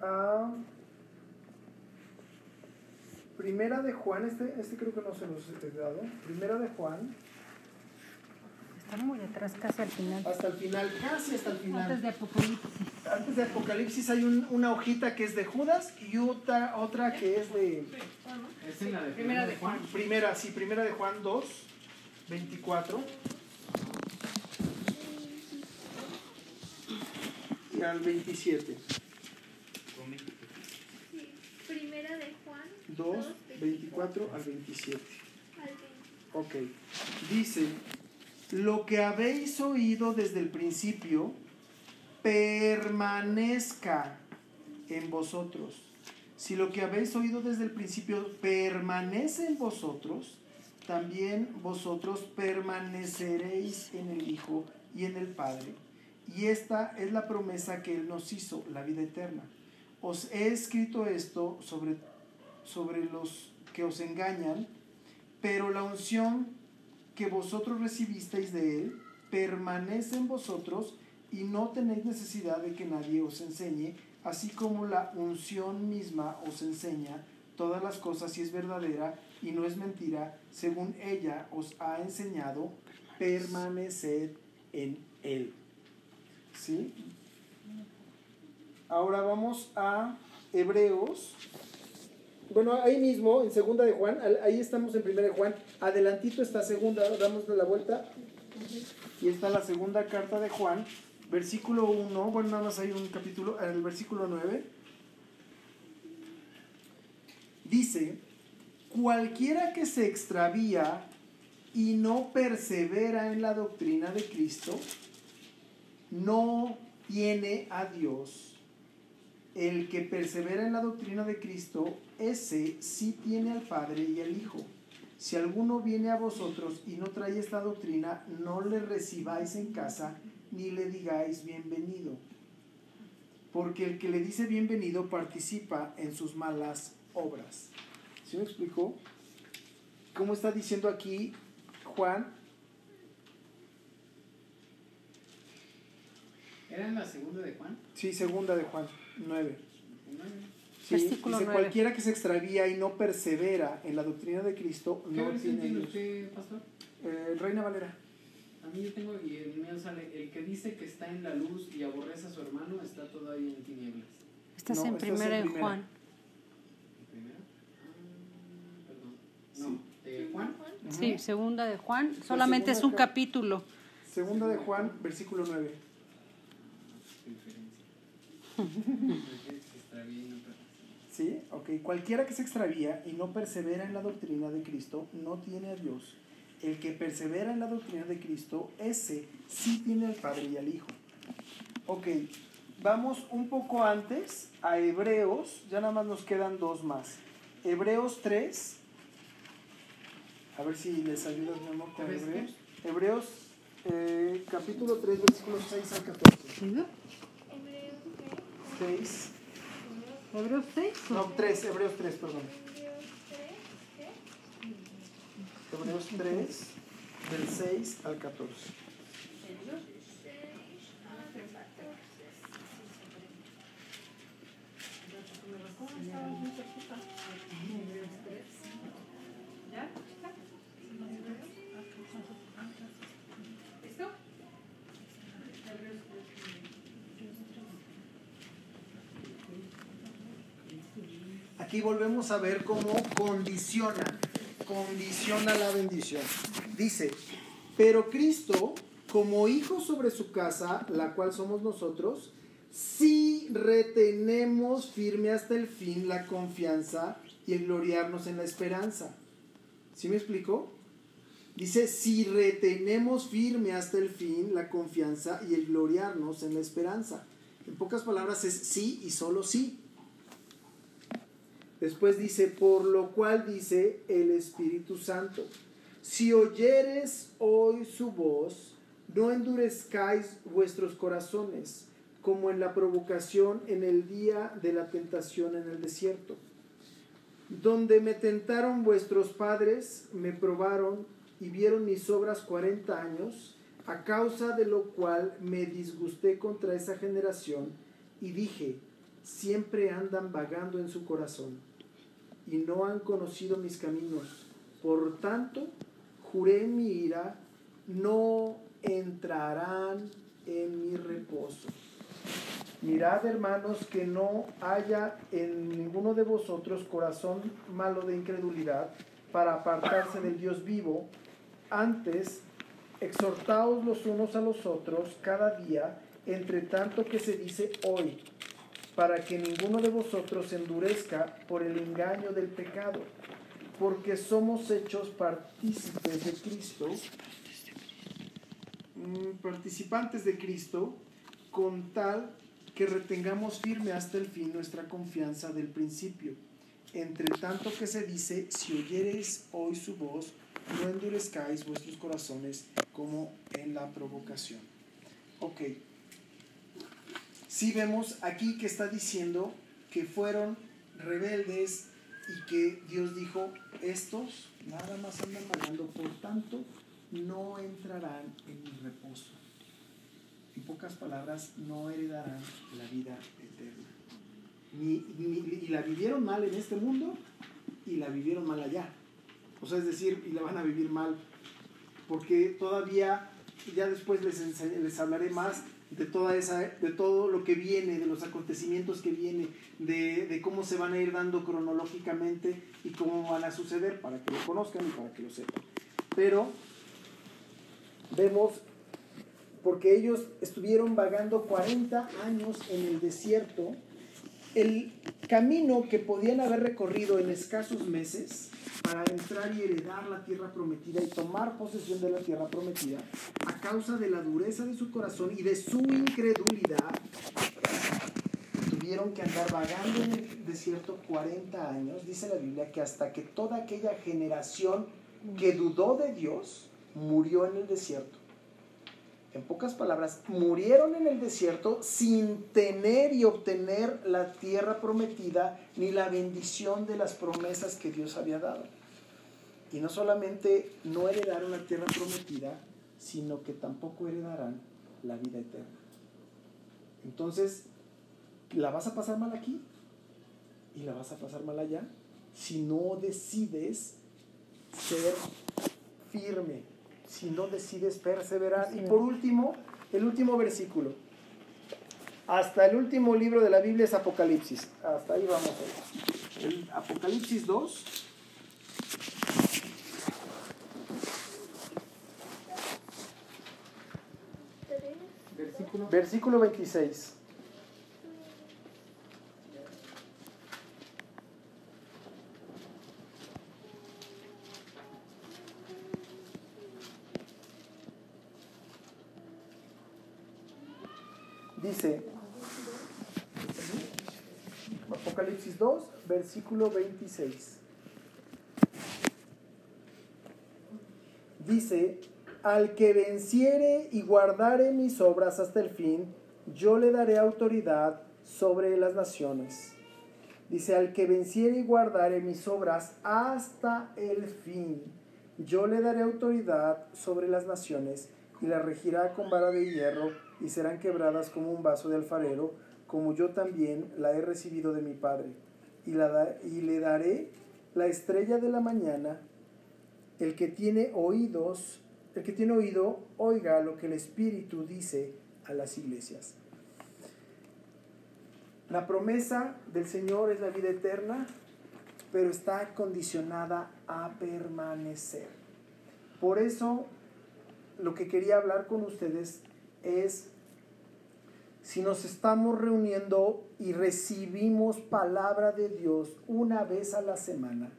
a Primera de Juan, este, este creo que no se los he dado. Primera de Juan, Está muy atrás, casi al final. hasta el final, casi hasta el final. Antes de Apocalipsis. Antes de Apocalipsis hay un- una hojita que es de Judas y otra, otra que es de Es en la de Primera de Juan. primera, sí, primera de Juan 2, 24. Y al 27. Sí, primera de Juan 2, 24 al 27. al 20. Ok. Dice, lo que habéis oído desde el principio, permanezca en vosotros. Si lo que habéis oído desde el principio permanece en vosotros, también vosotros permaneceréis en el Hijo y en el Padre. Y esta es la promesa que Él nos hizo, la vida eterna. Os he escrito esto sobre, sobre los que os engañan, pero la unción que vosotros recibisteis de Él permanece en vosotros y no tenéis necesidad de que nadie os enseñe, así como la unción misma os enseña todas las cosas y es verdadera y no es mentira, según ella os ha enseñado, permaneced en Él. ¿Sí? Ahora vamos a Hebreos bueno, ahí mismo, en segunda de Juan, ahí estamos en primera de Juan, adelantito está segunda, damos la vuelta, y está la segunda carta de Juan, versículo 1, bueno, nada más hay un capítulo, el versículo 9, dice, cualquiera que se extravía y no persevera en la doctrina de Cristo, no tiene a Dios. El que persevera en la doctrina de Cristo, ese sí tiene al Padre y al Hijo. Si alguno viene a vosotros y no trae esta doctrina, no le recibáis en casa ni le digáis bienvenido, porque el que le dice bienvenido participa en sus malas obras. ¿Sí me explicó? ¿Cómo está diciendo aquí Juan? ¿Era en la segunda de Juan? Sí, segunda de Juan 9. Nueve. Sí, Versículo dice, cualquiera que se extravía y no persevera en la doctrina de Cristo ¿Qué no tiene usted, pastor? Eh, Reina Valera. A mí yo tengo, y el mío sale, el que dice que está en la luz y aborrece a su hermano está todavía en tinieblas. Estás No, en estás primera en en primera. Juan. Ah, perdón. Sí. No, ¿de Juan? Sí, segunda de Juan. Solamente es un capítulo. Segunda de Juan, versículo 9. Qué diferencia. Se extravía y no persevera. ¿Sí? Ok. Cualquiera que se extravía y no persevera en la doctrina de Cristo no tiene a Dios. El que persevera en la doctrina de Cristo, ese sí tiene al Padre y al Hijo. Ok. Vamos un poco antes a Hebreos. Ya nada más nos quedan dos más. Hebreos 3. A ver si les ayudas, mi amor, con. Hebreos. Hebreos, eh, capítulo 3, versículos 6 al 14. Hebreos 6. Hebreos 6. No, 3, Hebreos 3, perdón. ¿qué? Hebreos 3, ¿qué? Hebreos 3, del 6 al 14. Aquí volvemos a ver cómo condiciona, condiciona la bendición. Dice, pero Cristo, como hijo sobre su casa, la cual somos nosotros, si retenemos firme hasta el fin la confianza y el gloriarnos en la esperanza. ¿Sí me explico? Dice, si retenemos firme hasta el fin la confianza y el gloriarnos en la esperanza. En pocas palabras es sí y solo sí. Después dice, por lo cual dice el Espíritu Santo, si oyeres hoy su voz, no endurezcáis vuestros corazones, como en la provocación en el día de la tentación en el desierto, donde me tentaron vuestros padres, me probaron y vieron mis obras cuarenta años, a causa de lo cual me disgusté contra esa generación y dije, siempre andan vagando en su corazón y no han conocido mis caminos. Por tanto, juré mi ira, no entrarán en mi reposo. Mirad, hermanos, que no haya en ninguno de vosotros corazón malo de incredulidad para apartarse del Dios vivo. Antes, exhortaos los unos a los otros cada día, entre tanto que se dice hoy, para que ninguno de vosotros endurezca por el engaño del pecado, porque somos hechos partícipes de Cristo, mm, participantes de Cristo, con tal que retengamos firme hasta el fin nuestra confianza del principio. Entre tanto que se dice, si oyereis hoy su voz, no endurezcáis vuestros corazones como en la provocación. Ok. Sí vemos aquí que está diciendo que fueron rebeldes y que Dios dijo, estos nada más andan vagando, por tanto, no entrarán en mi reposo. En pocas palabras, no heredarán la vida eterna. Y la vivieron mal en este mundo y la vivieron mal allá. O sea, es decir, y la van a vivir mal. Porque todavía, ya después les, les hablaré más de toda esa, de todo lo que viene, de los acontecimientos que viene, de, de cómo se van a ir dando cronológicamente y cómo van a suceder, para que lo conozcan y para que lo sepan. Pero vemos, porque ellos estuvieron vagando 40 años en el desierto, el camino que podían haber recorrido en escasos meses para entrar y heredar la tierra prometida y tomar posesión de la tierra prometida, a causa de la dureza de su corazón y de su incredulidad, tuvieron que andar vagando en el desierto 40 años. Dice la Biblia que hasta que toda aquella generación que dudó de Dios murió en el desierto. En pocas palabras, murieron en el desierto sin tener y obtener la tierra prometida ni la bendición de las promesas que Dios había dado. Y no solamente no heredaron la tierra prometida, sino que tampoco heredarán la vida eterna. Entonces, ¿la vas a pasar mal aquí? ¿Y la vas a pasar mal allá? Si no decides ser firme, si no decides perseverar. Y por último, el último versículo. Hasta el último libro de la Biblia es Apocalipsis. Hasta ahí vamos a ver. El Apocalipsis 2. Versículo. Versículo 26. Dice, Apocalipsis 2, versículo 26. Dice, al que venciere y guardare mis obras hasta el fin, yo le daré autoridad sobre las naciones. Dice, al que venciere y guardare mis obras hasta el fin, yo le daré autoridad sobre las naciones y la regirá con vara de hierro y serán quebradas como un vaso de alfarero, como yo también la he recibido de mi Padre. Y, la y le daré la estrella de la mañana. El que tiene oídos, el que tiene oído, oiga lo que el Espíritu dice a las iglesias. La promesa del Señor es la vida eterna, pero está condicionada a permanecer. Por eso, lo que quería hablar con ustedes es si nos estamos reuniendo y recibimos palabra de Dios una vez a la semana,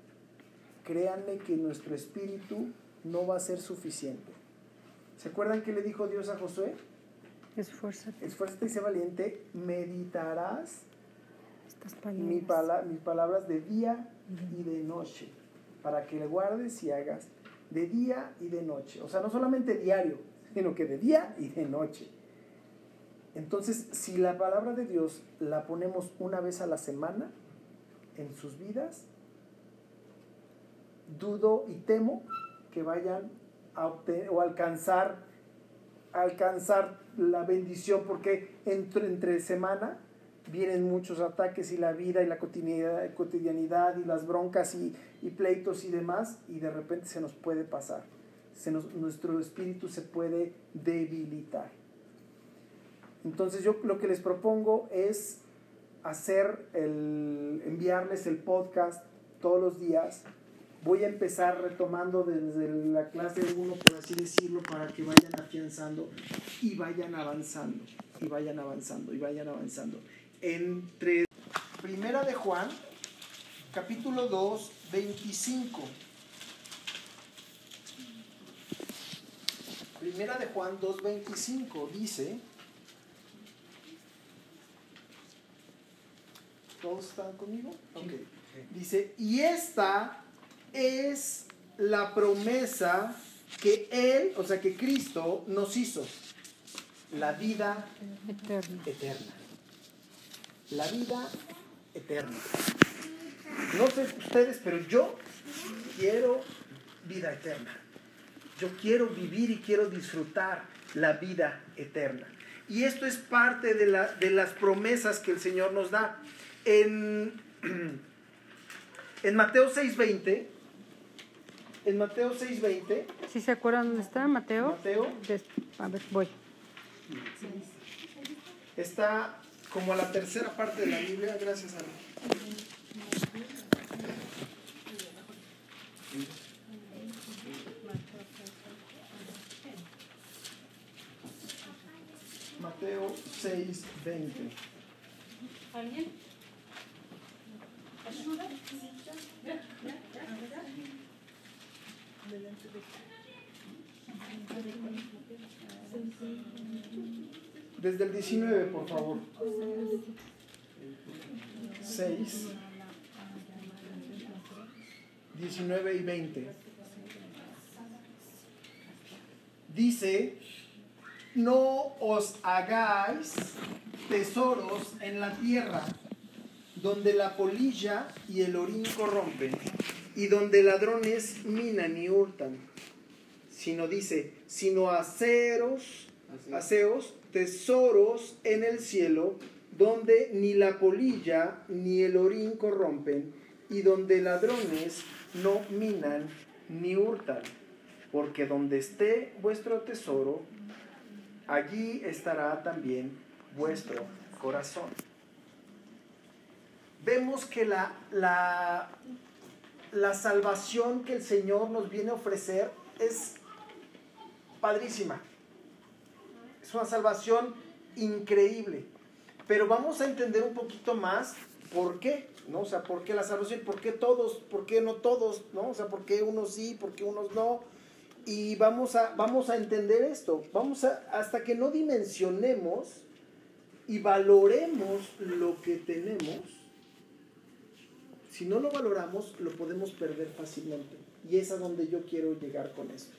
créanme que nuestro espíritu no va a ser suficiente. ¿Se acuerdan que le dijo Dios a Josué? Esfuérzate. Esfuérzate y sé valiente, meditarás Estas mi palabras. pala- mis palabras de día y de noche, para que le guardes y hagas de día y de noche. O sea, no solamente diario, sino que de día y de noche. Entonces, si la palabra de Dios la ponemos una vez a la semana en sus vidas, dudo y temo que vayan a obtener o alcanzar alcanzar la bendición porque entre, entre semana vienen muchos ataques y la vida y la cotidianidad, cotidianidad y las broncas y, y pleitos y demás y de repente se nos puede pasar. Se nuestro espíritu se puede debilitar. Entonces yo lo que les propongo es hacer el, enviarles el podcast todos los días. Voy a empezar retomando desde la clase 1, por así decirlo, para que vayan afianzando y vayan avanzando, y vayan avanzando, y vayan avanzando. Entre Primera de Juan, capítulo 2, 25. Primera de Juan 2, 25 dice... ¿Todos están conmigo? Ok. Dice, y esta es la promesa que Él, o sea, que Cristo nos hizo. La vida Eterno. eterna. La vida eterna. No sé ustedes, pero yo quiero vida eterna. Yo quiero vivir y quiero disfrutar la vida eterna. Y esto es parte de, la- de las promesas que el Señor nos da. En, en Mateo 6:20, en Mateo 6:20, ¿Sí se acuerdan dónde está, Mateo? Mateo Des- A ver, voy. está como a la tercera parte de la Biblia, gracias a Mateo 6:20. ¿Alguien? Desde el 19, por favor. 6, 19 y 20. Dice, no os hagáis tesoros en la tierra, donde la polilla y el orín corrompen, y donde ladrones minan y hurtan, sino dice, sino aceros, aseos, tesoros en el cielo, donde ni la polilla ni el orín corrompen, y donde ladrones no minan ni hurtan, porque donde esté vuestro tesoro, allí estará también vuestro corazón. Vemos que la, la, la salvación que el Señor nos viene a ofrecer es padrísima. Es una salvación increíble. Pero vamos a entender un poquito más por qué, ¿no? O sea, por qué la salvación, por qué todos, por qué no todos, ¿no? O sea, por qué unos sí, por qué unos no. Y vamos a, vamos a entender esto. Vamos a, hasta que no dimensionemos y valoremos lo que tenemos, si no lo valoramos, lo podemos perder fácilmente. Y es a donde yo quiero llegar con esto.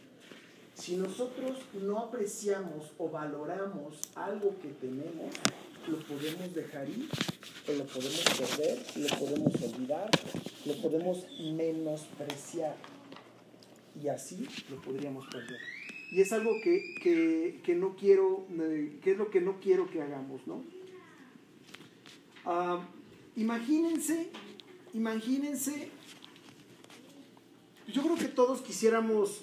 Si nosotros no apreciamos o valoramos algo que tenemos, lo podemos dejar ir, o lo podemos perder, lo podemos olvidar, lo podemos menospreciar. Y así lo podríamos perder. Y es algo que, que- que no quiero, que es lo que no quiero que hagamos, ¿no? Ah, imagínense, imagínense, yo creo que todos quisiéramos,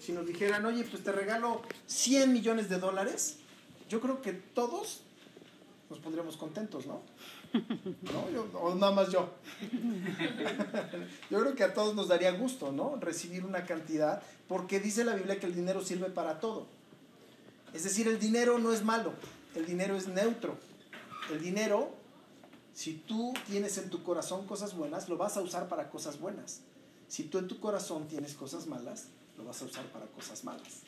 si nos dijeran, oye, pues te regalo 100 millones de dólares, yo creo que todos nos pondríamos contentos, ¿no? ¿No? Yo- o nada más yo. Yo creo que a todos nos daría gusto, ¿no? Recibir una cantidad, porque dice la Biblia que el dinero sirve para todo. Es decir, el dinero no es malo, el dinero es neutro. El dinero, si tú tienes en tu corazón cosas buenas, lo vas a usar para cosas buenas. Si tú en tu corazón tienes cosas malas, lo vas a usar para cosas malas.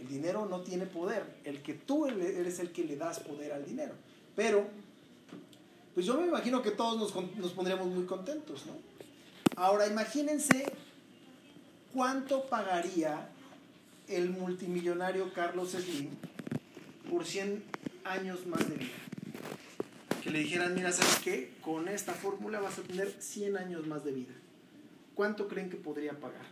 El dinero no tiene poder, el que tú eres el que le das poder al dinero. Pero, pues yo me imagino que todos nos, nos pondríamos muy contentos, ¿no? Ahora imagínense cuánto pagaría el multimillonario Carlos Slim por 100 años más de vida. Que le dijeran, mira, ¿sabes qué? Con esta fórmula vas a tener 100 años más de vida. ¿Cuánto creen que podría pagar?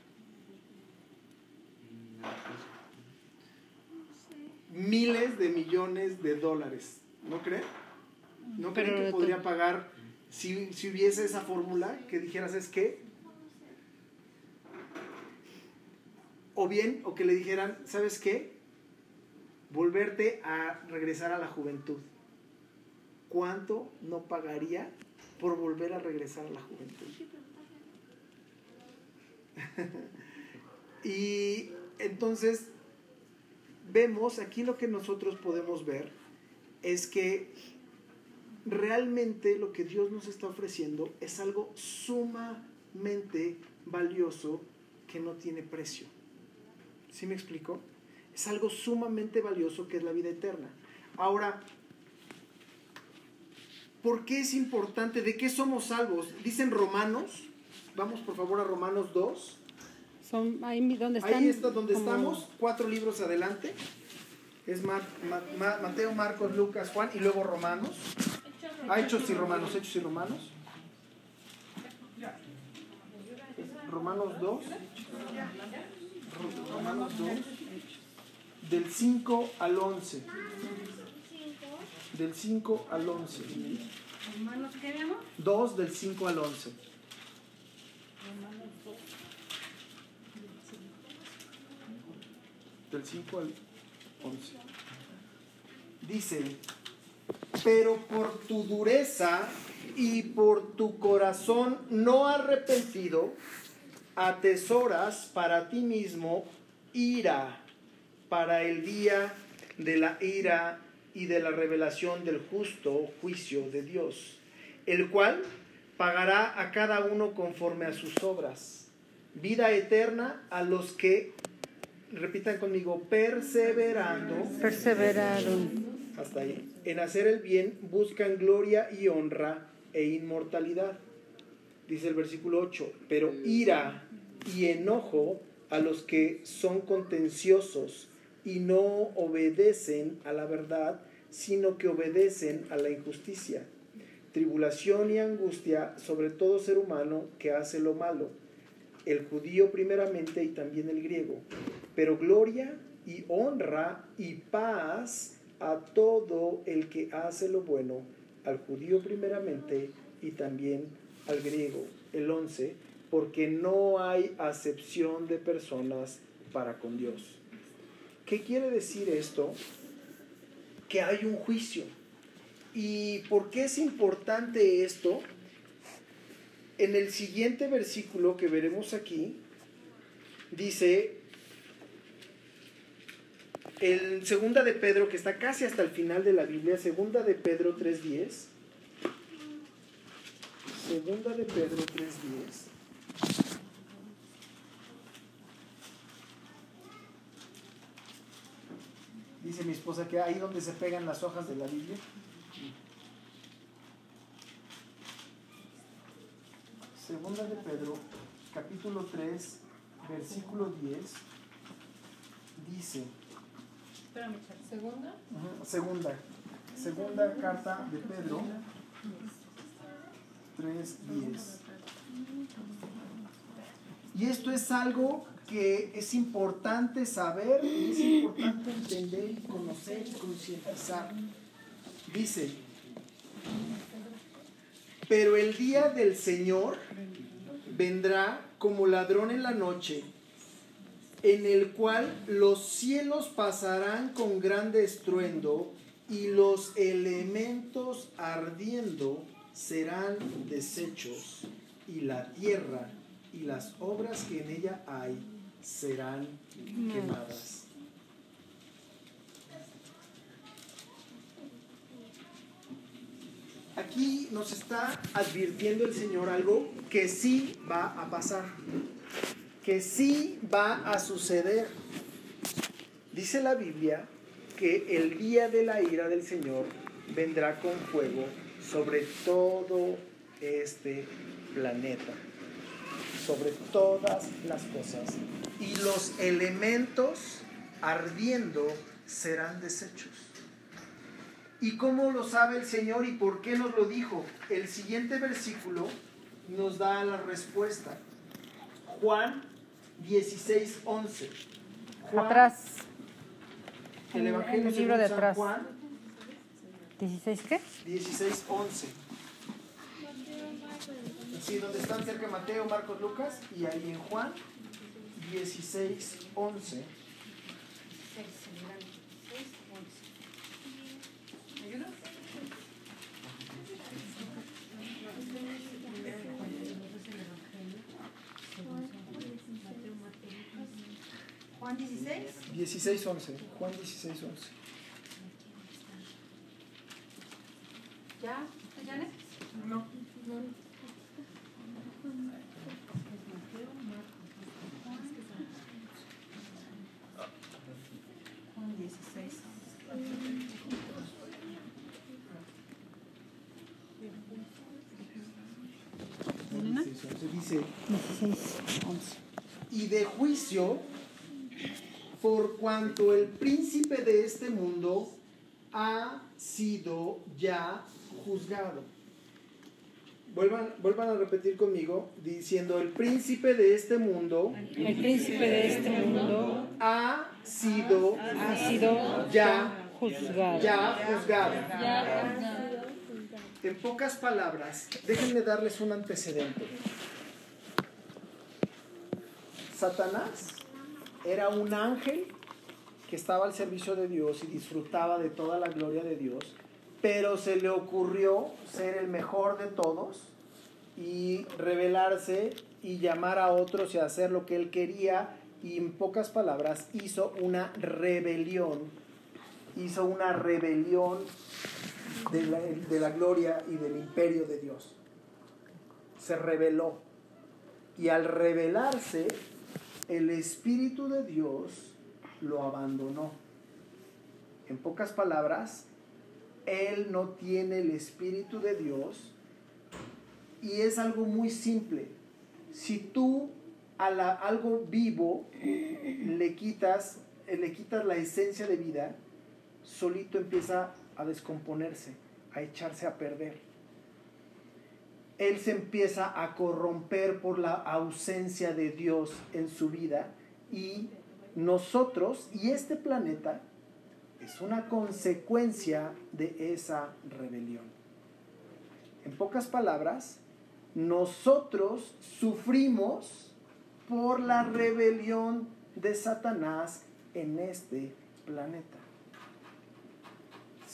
Miles de millones de dólares. ¿No creen? ¿No creen que podría pagar si, si hubiese esa fórmula que dijeras, ¿es qué? O bien, o que le dijeran, ¿sabes qué? Volverte a regresar a la juventud. ¿Cuánto no pagaría por volver a regresar a la juventud? y entonces vemos aquí lo que nosotros podemos ver es que realmente lo que Dios nos está ofreciendo es algo sumamente valioso que no tiene precio. ¿Sí me explico? Es algo sumamente valioso que es la vida eterna. Ahora, ¿por qué es importante? ¿De qué somos salvos? Dicen Romanos, vamos por favor a Romanos 2. Son ahí mi- donde están. Ahí está donde como- estamos, cuatro libros adelante. Es Ma- Ma- Ma- Mateo, Marcos, Lucas, Juan y luego Romanos. Ah, Hechos y Romanos, Hechos y Romanos. Romanos 2. Ro- Romanos 2. Del 5 al 11. Del 5 al 11. Hermanos, ¿qué vemos? 2 del 5 al 11. Del 5 al 11. Dice, pero por tu dureza y por tu corazón no arrepentido, atesoras para ti mismo ira para el día de la ira y de la revelación del justo juicio de Dios, el cual pagará a cada uno conforme a sus obras. Vida eterna a los que, repitan conmigo, perseverando Perseveraron. hasta ahí. En hacer el bien buscan gloria y honra e inmortalidad. Dice el versículo 8, pero ira y enojo a los que son contenciosos, y no obedecen a la verdad, sino que obedecen a la injusticia. Tribulación y angustia sobre todo ser humano que hace lo malo, el judío primeramente y también el griego, pero gloria y honra y paz a todo el que hace lo bueno, al judío primeramente y también al griego. El 11, porque no hay acepción de personas para con Dios. ¿Qué quiere decir esto? Que hay un juicio. ¿Y por qué es importante esto? En el siguiente versículo que veremos aquí, dice, el segunda de Pedro, que está casi hasta el final de la Biblia, segunda de Pedro 3.10, segunda de Pedro 3.10, dice mi esposa que ahí donde se pegan las hojas de la Biblia, Segunda de Pedro, capítulo 3, versículo 10, dice. ¿Segunda? Ujú, Segunda, segunda carta de Pedro 3.10. Y esto es algo que es importante saber y es importante entender y conocer y concientizar. Dice, pero el día del Señor vendrá como ladrón en la noche en el cual los cielos pasarán con grande estruendo y los elementos ardiendo serán deshechos y la tierra y las obras que en ella hay serán quemadas. Aquí nos está advirtiendo el Señor algo que sí va a pasar que sí va a suceder. Dice la Biblia que el día de la ira del Señor vendrá con fuego sobre todo este planeta, sobre todas las cosas, y los elementos ardiendo serán deshechos. ¿Y cómo lo sabe el Señor y por qué nos lo dijo? El siguiente versículo nos da la respuesta. Juan 16, 11. Juan, Atrás. El Evangelio el libro de San atrás. Juan 16 qué? 16, 11. Sí, donde están cerca Mateo, Marcos, Lucas y ahí en Juan 16, 11. Seis, grande. Seis, once. ¿Me ayudas? Juan 16. 16, 11. Juan 16, 11. ¿Ya? ¿Janet? No. Juan 16. ¿Elena? 16, 11. Dice, 16, 11. y de juicio, por cuanto el príncipe de este mundo ha sido ya juzgado. Vuelvan, vuelvan a repetir conmigo diciendo, el príncipe de este mundo El príncipe de este mundo ha sido ha sido ya, juzgado. ya juzgado. En pocas palabras, déjenme darles un antecedente. Satanás era un ángel que estaba al servicio de Dios y disfrutaba de toda la gloria de Dios, pero se le ocurrió ser el mejor de todos y rebelarse y llamar a otros y hacer lo que él quería y en pocas palabras hizo una rebelión, hizo una rebelión de la, de la gloria y del imperio de Dios. Se rebeló. Y al rebelarse, el Espíritu de Dios lo abandonó. En pocas palabras, Él no tiene el Espíritu de Dios y es algo muy simple. Si tú a la- algo vivo le quitas le quitas la esencia de vida, solito empieza a descomponerse, a echarse a perder. Él se empieza a corromper por la ausencia de Dios en su vida y nosotros y este planeta es una consecuencia de esa rebelión. En pocas palabras, nosotros sufrimos por la rebelión de Satanás en este planeta.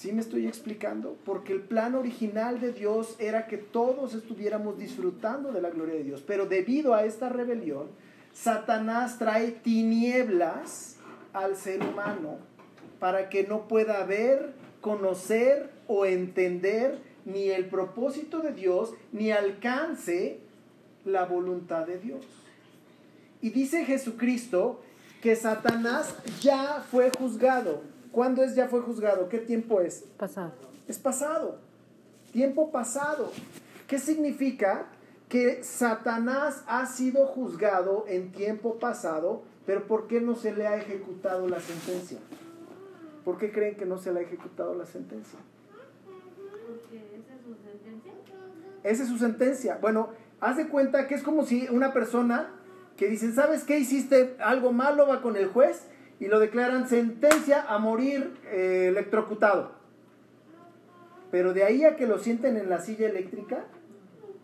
¿Sí me estoy explicando? Porque el plan original de Dios era que todos estuviéramos disfrutando de la gloria de Dios. Pero debido a esta rebelión, Satanás trae tinieblas al ser humano para que no pueda ver, conocer o entender ni el propósito de Dios, ni alcance la voluntad de Dios. Y dice Jesucristo que Satanás ya fue juzgado. ¿Cuándo es ya fue juzgado? ¿Qué tiempo es? Pasado. Es pasado. Tiempo pasado. ¿Qué significa? Que Satanás ha sido juzgado en tiempo pasado, pero ¿por qué no se le ha ejecutado la sentencia? ¿Por qué creen que no se le ha ejecutado la sentencia? Porque esa es su sentencia. Esa es su sentencia. Bueno, haz de cuenta que es como si una persona que dicen, ¿sabes qué hiciste algo malo? Va con el juez y lo declaran sentencia a morir eh, electrocutado. Pero de ahí a que lo sienten en la silla eléctrica,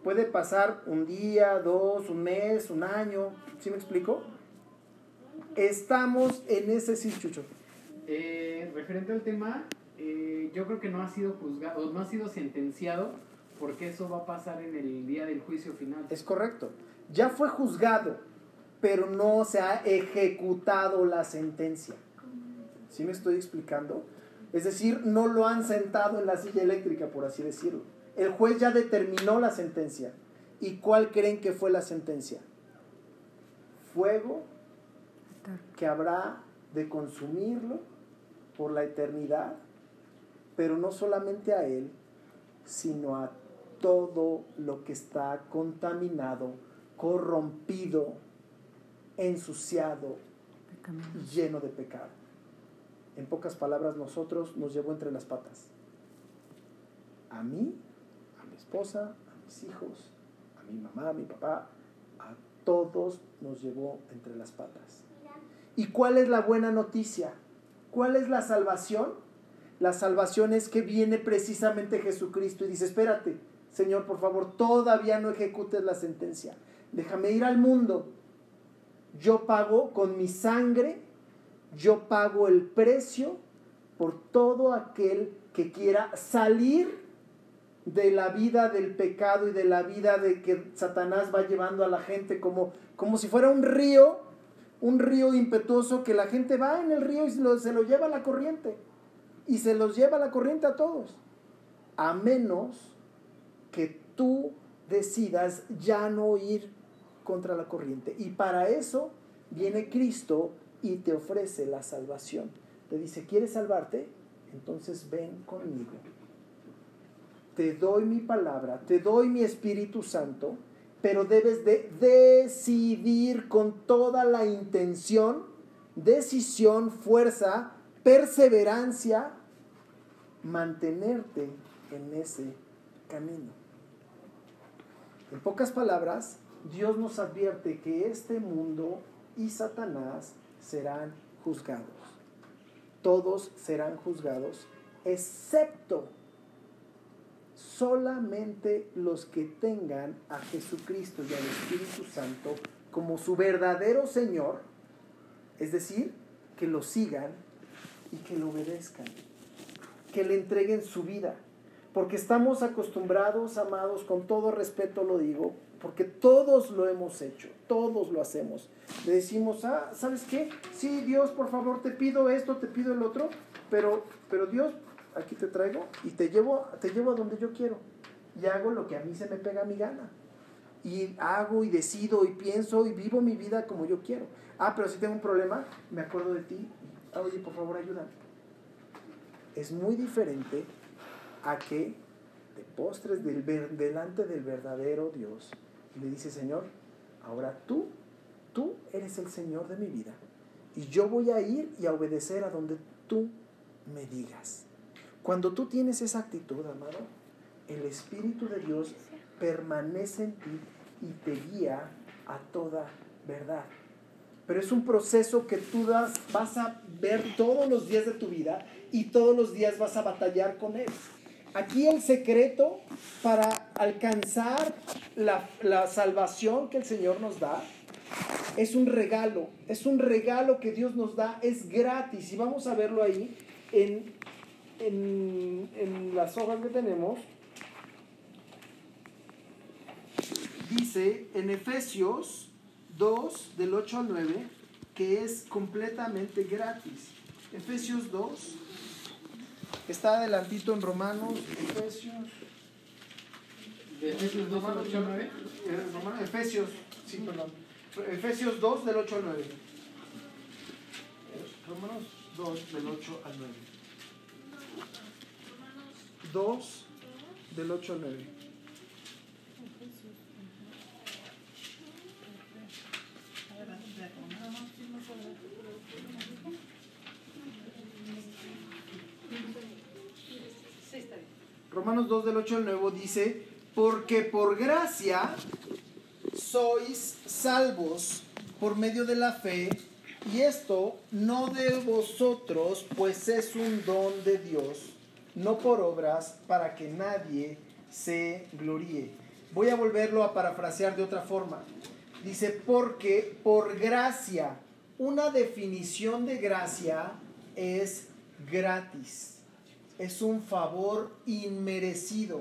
puede pasar un día, dos, un mes, un año. ¿Sí me explico? Estamos en ese sí, Chucho. Eh, referente al tema, eh, yo creo que no ha sido juzgado, no ha sido sentenciado, porque eso va a pasar en el día del juicio final. Es correcto. Ya fue juzgado, pero no se ha ejecutado la sentencia. ¿Sí me estoy explicando? Es decir, no lo han sentado en la silla eléctrica, por así decirlo. El juez ya determinó la sentencia. ¿Y cuál creen que fue la sentencia? Fuego que habrá de consumirlo por la eternidad, pero no solamente a él, sino a todo lo que está contaminado, corrompido, ensuciado y lleno de pecado. En pocas palabras, nosotros nos llevó entre las patas. A mí, a mi esposa, a mis hijos, a mi mamá, a mi papá, a todos nos llevó entre las patas. ¿Y cuál es la buena noticia? ¿Cuál es la salvación? La salvación es que viene precisamente Jesucristo y dice, espérate, Señor, por favor, todavía no ejecutes la sentencia. Déjame ir al mundo. Yo pago con mi sangre, yo pago el precio por todo aquel que quiera salir de la vida del pecado y de la vida de que Satanás va llevando a la gente como, como si fuera un río un río impetuoso que la gente va en el río y se lo, se lo lleva a la corriente. Y se los lleva a la corriente a todos. A menos que tú decidas ya no ir contra la corriente. Y para eso viene Cristo y te ofrece la salvación. Te dice, ¿quieres salvarte? Entonces ven conmigo. Te doy mi palabra, te doy mi Espíritu Santo pero debes de decidir con toda la intención, decisión, fuerza, perseverancia, mantenerte en ese camino. En pocas palabras, Dios nos advierte que este mundo y Satanás serán juzgados. Todos serán juzgados, excepto solamente los que tengan a Jesucristo y al Espíritu Santo como su verdadero Señor, es decir, que lo sigan y que lo obedezcan, que le entreguen su vida, porque estamos acostumbrados, amados, con todo respeto lo digo, porque todos lo hemos hecho, todos lo hacemos. Le decimos, ah, ¿sabes qué? Sí, Dios, por favor, te pido esto, te pido el otro, pero, pero Dios, aquí te traigo y te llevo, te llevo a donde yo quiero. Y hago lo que a mí se me pega a mi gana. Y hago y decido y pienso y vivo mi vida como yo quiero. Ah, pero si tengo un problema, me acuerdo de ti. Ah, oye, por favor, ayúdame. Es muy diferente a que te postres del, delante del verdadero Dios le dices, Señor, ahora tú, tú eres el Señor de mi vida y yo voy a ir y a obedecer a donde tú me digas. Cuando tú tienes esa actitud, amado, el Espíritu de Dios permanece en ti y te guía a toda verdad. Pero es un proceso que tú vas a ver todos los días de tu vida y todos los días vas a batallar con él. Aquí el secreto para alcanzar la, la salvación que el Señor nos da es un regalo, es un regalo que Dios nos da, es gratis. Y vamos a verlo ahí en, en, en las hojas que tenemos. Dice en Efesios 2, del 8 al 9, que es completamente gratis. Efesios 2, está adelantito en Romanos, Efesios. Efesios 2 al 8 al 9. Eh, Romanos- Efesios, sí, perdón. Efesios 2 del 8 al 9. Eh, Romanos 2 del 8 al 9. 2 del 8 al 9. Romanos 2 del 8 al 9 dice, porque por gracia sois salvos por medio de la fe, y esto no de vosotros, pues es un don de Dios, no por obras, para que nadie se gloríe. Voy a volverlo a parafrasear de otra forma. Dice, porque por gracia, una definición de gracia es gratis. Es un favor inmerecido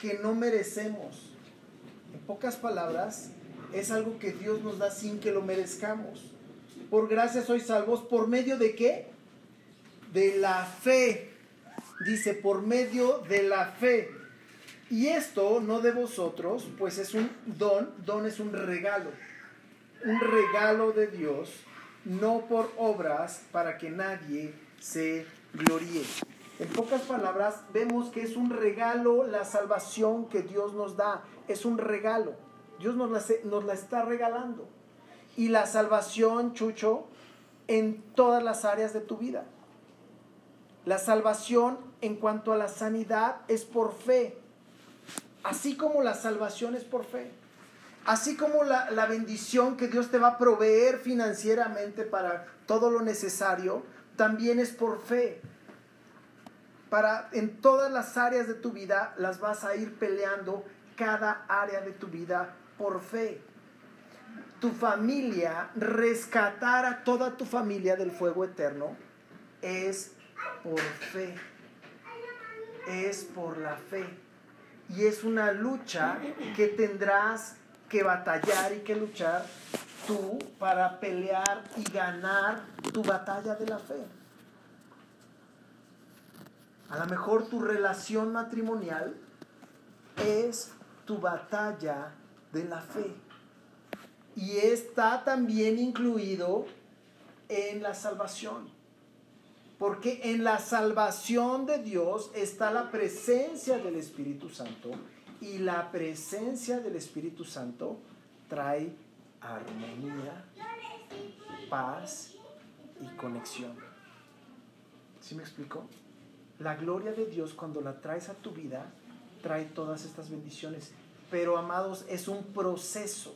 que no merecemos. En pocas palabras, es algo que Dios nos da sin que lo merezcamos. Por gracia sois salvos, ¿por medio de qué? De la fe. Dice, por medio de la fe. Y esto no de vosotros, pues es un don, don es un regalo. Un regalo de Dios, no por obras para que nadie se gloríe. En pocas palabras, vemos que es un regalo la salvación que Dios nos da. Es un regalo. Dios nos la, nos la está regalando. Y la salvación, Chucho, en todas las áreas de tu vida. La salvación en cuanto a la sanidad es por fe. Así como la salvación es por fe. Así como la, la bendición que Dios te va a proveer financieramente para todo lo necesario, también es por fe. Para en todas las áreas de tu vida las vas a ir peleando cada área de tu vida por fe. Tu familia, rescatar a toda tu familia del fuego eterno es por fe. Es por la fe. Y es una lucha que tendrás que batallar y que luchar tú para pelear y ganar tu batalla de la fe. A lo mejor tu relación matrimonial es tu batalla de la fe. Y está también incluido en la salvación. Porque en la salvación de Dios está la presencia del Espíritu Santo. Y la presencia del Espíritu Santo trae armonía, paz y conexión. ¿Sí me explico? La gloria de Dios cuando la traes a tu vida trae todas estas bendiciones. Pero amados, es un proceso.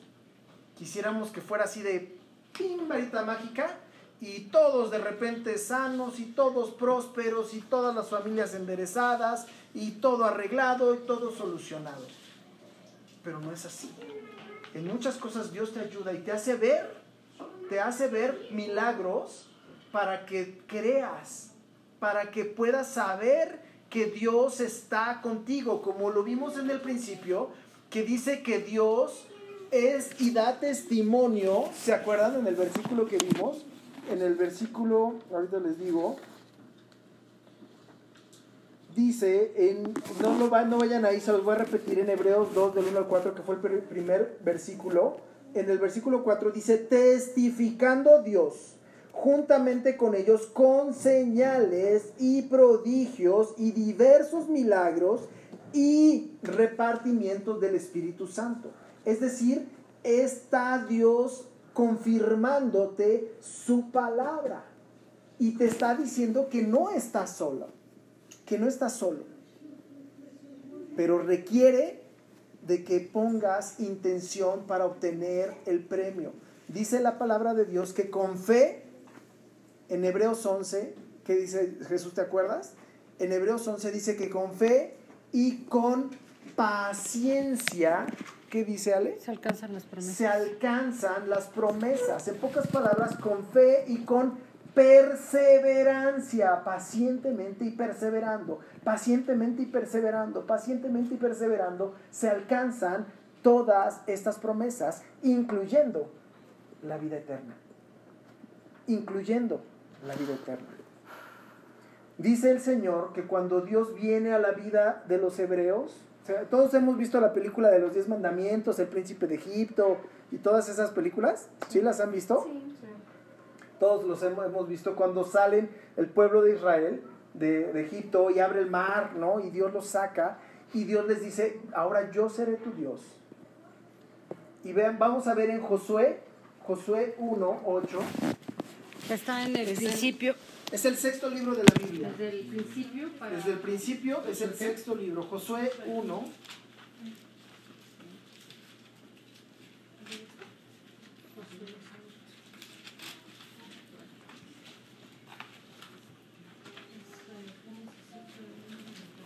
Quisiéramos que fuera así de pim, varita mágica y todos de repente sanos y todos prósperos y todas las familias enderezadas y todo arreglado y todo solucionado. Pero no es así. En muchas cosas Dios te ayuda y te hace ver, te hace ver milagros para que creas, para que puedas saber que Dios está contigo, como lo vimos en el principio, que dice que Dios es y da testimonio, ¿se acuerdan en el versículo que vimos? En el versículo, ahorita les digo, dice, en, no, lo va- no vayan ahí, se los voy a repetir en Hebreos 2 del 1 al 4, que fue el pr- primer versículo. En el versículo 4 dice, testificando Dios juntamente con ellos con señales y prodigios y diversos milagros y repartimientos del Espíritu Santo. Es decir, está Dios confirmándote su palabra. Y te está diciendo que no estás solo, que no estás solo. Pero requiere de que pongas intención para obtener el premio. Dice la palabra de Dios que con fe, en Hebreos 11, ¿qué dice Jesús? ¿Te acuerdas? En Hebreos 11 dice que con fe y con paciencia, ¿qué dice Ale? Se alcanzan las promesas. Se alcanzan las promesas. En pocas palabras, con fe y con perseverancia, pacientemente y perseverando, pacientemente y perseverando, pacientemente y perseverando, se alcanzan todas estas promesas, incluyendo la vida eterna. Incluyendo la vida eterna. Dice el Señor que cuando Dios viene a la vida de los hebreos, o sea, todos hemos visto la película de los diez mandamientos, el príncipe de Egipto y todas esas películas, ¿sí las han visto? Sí. Todos los hemos, hemos visto cuando salen el pueblo de Israel de, de Egipto y abre el mar, ¿no? Y Dios los saca y Dios les dice, ahora yo seré tu Dios. Y vean, vamos a ver en Josué, Josué 1, 8. Está en el Es el- principio. Es el sexto libro de la Biblia. Desde el principio para... Desde el principio es el sexto libro, Josué 1.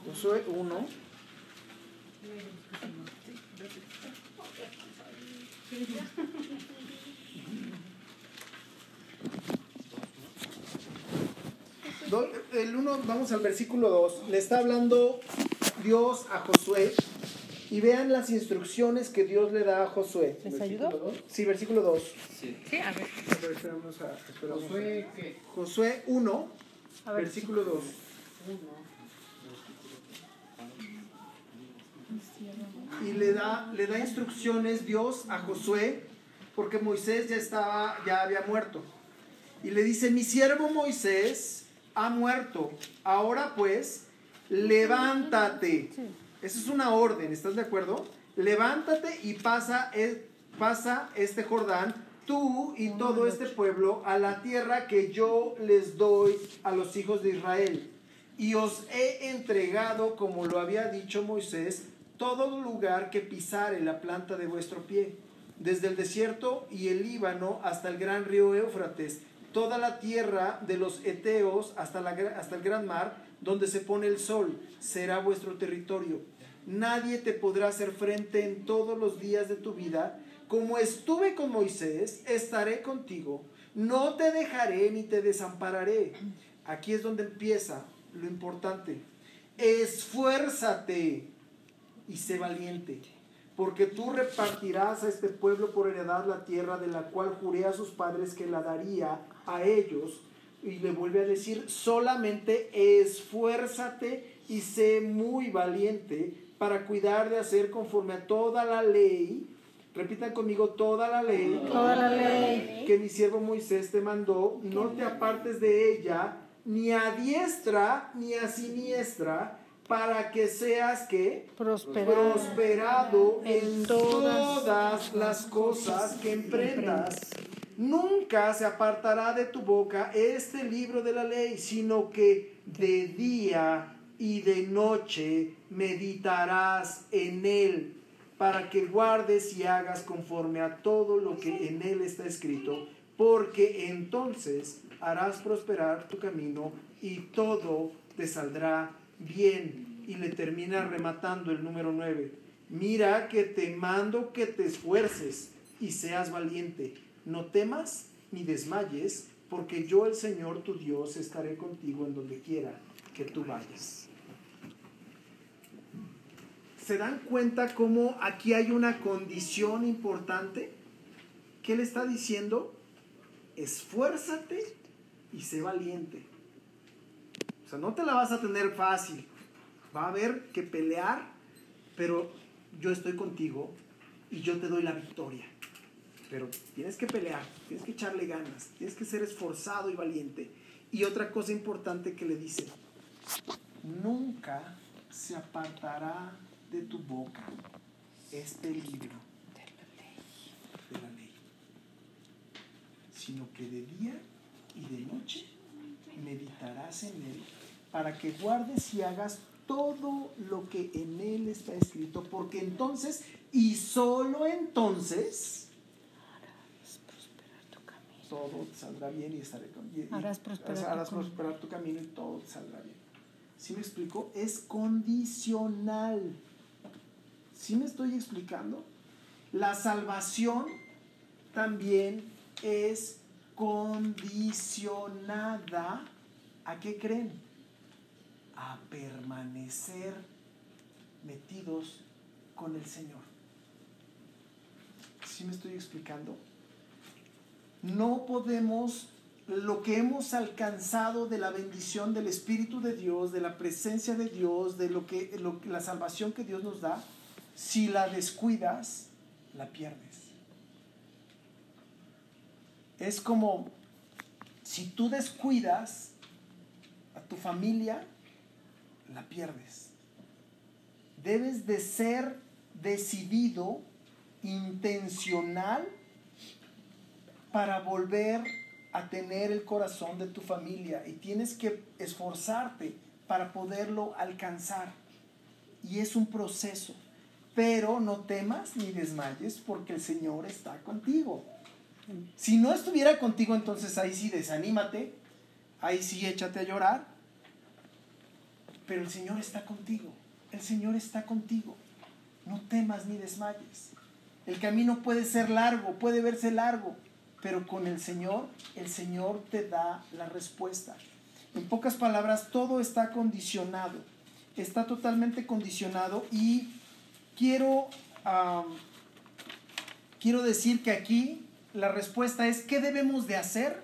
Josué 1. El 1, vamos al versículo 2. Le está hablando Dios a Josué. Y vean las instrucciones que Dios le da a Josué. ¿Les ayudó? dos. Sí, versículo 2. Sí, a ver. Esperamos a, esperamos a- Josué, ¿qué? Josué 1, A ver. versículo 2. Y le da, le da instrucciones Dios a Josué, porque Moisés ya estaba, ya había muerto. Y le dice, mi siervo Moisés ha muerto. Ahora pues, levántate. Sí. Esa es una orden, ¿estás de acuerdo? Levántate y pasa, el- pasa este Jordán, tú y todo este pueblo, a la tierra que yo les doy a los hijos de Israel. Y os he entregado, como lo había dicho Moisés, todo lugar que pisare la planta de vuestro pie, desde el desierto y el Líbano hasta el gran río Éufrates, toda la tierra de los Eteos hasta, hasta el gran mar, donde se pone el sol, será vuestro territorio. Nadie te podrá hacer frente en todos los días de tu vida. Como estuve con Moisés, estaré contigo. No te dejaré ni te desampararé. Aquí es donde empieza lo importante. Esfuérzate y sé valiente, porque tú repartirás a este pueblo por heredad la tierra de la cual juré a sus padres que la daría a ellos. Y le vuelve a decir, solamente esfuérzate y sé muy valiente para cuidar de hacer conforme a toda la ley. Repitan conmigo, toda la ley Toda la ley. que mi siervo Moisés te mandó, no te apartes de ella, ni a diestra ni a siniestra, para que seas que prosperado en En todas, todas las cosas que emprendas. Nunca se apartará de tu boca este libro de la ley, sino que de día y de noche meditarás en él, para que guardes y hagas conforme a todo lo que en él está escrito, porque entonces harás prosperar tu camino y todo te saldrá bien. Y le termina rematando el número 9. Mira que te mando que te esfuerces y seas valiente. No temas ni desmayes, porque yo el Señor tu Dios estaré contigo en donde quiera que tú vayas. ¿Se dan cuenta cómo aquí hay una condición importante? ¿Qué le está diciendo? Esfuérzate y sé valiente. O sea, no te la vas a tener fácil. Va a haber que pelear, pero yo estoy contigo y yo te doy la victoria. Pero tienes que pelear, tienes que echarle ganas, tienes que ser esforzado y valiente. Y otra cosa importante que le dice, nunca se apartará de tu boca este libro de la ley. sino que de día y de noche meditarás en él, para que guardes y hagas todo lo que en él está escrito, porque entonces, y solo entonces, todo te saldrá bien y estaré con y- y- Harás prosperar tu harás prosperar tu camino y todo te saldrá bien. ¿Sí me explico? Es condicional. ¿Sí me estoy explicando? La salvación también es condicionada a qué creen? A permanecer metidos con el Señor. ¿Sí me estoy explicando? No podemos lo que hemos alcanzado de la bendición del Espíritu de Dios, de la presencia de Dios, de lo que, la salvación que Dios nos da, si la descuidas, la pierdes. Es como si tú descuidas a tu familia, la pierdes. Debes de ser decidido, intencional, para volver a tener el corazón de tu familia y tienes que esforzarte para poderlo alcanzar. Y es un proceso. Pero no temas ni desmayes porque el Señor está contigo. Si no estuviera contigo, entonces ahí sí desanímate, ahí sí échate a llorar. Pero el Señor está contigo. El Señor está contigo. No temas ni desmayes. El camino puede ser largo, puede verse largo, pero con el Señor, el Señor te da la respuesta. En pocas palabras, todo está condicionado, está totalmente condicionado y quiero, quiero decir que aquí la respuesta es, ¿qué debemos de hacer?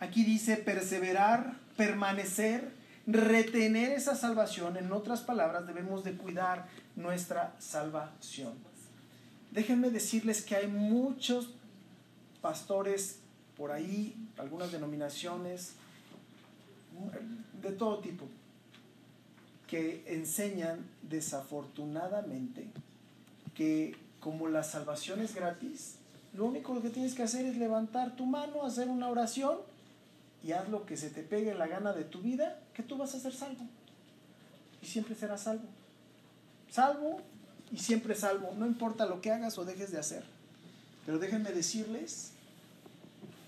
Aquí dice perseverar, permanecer, retener esa salvación. En otras palabras, debemos de cuidar nuestra salvación. Déjenme decirles que hay muchos pastores por ahí, algunas denominaciones, de todo tipo, que enseñan desafortunadamente que como la salvación es gratis, lo único que tienes que hacer es levantar tu mano, hacer una oración y haz lo que se te pegue la gana de tu vida, que tú vas a ser salvo. Y siempre serás salvo. Salvo y siempre salvo, no importa lo que hagas o dejes de hacer. Pero déjenme decirles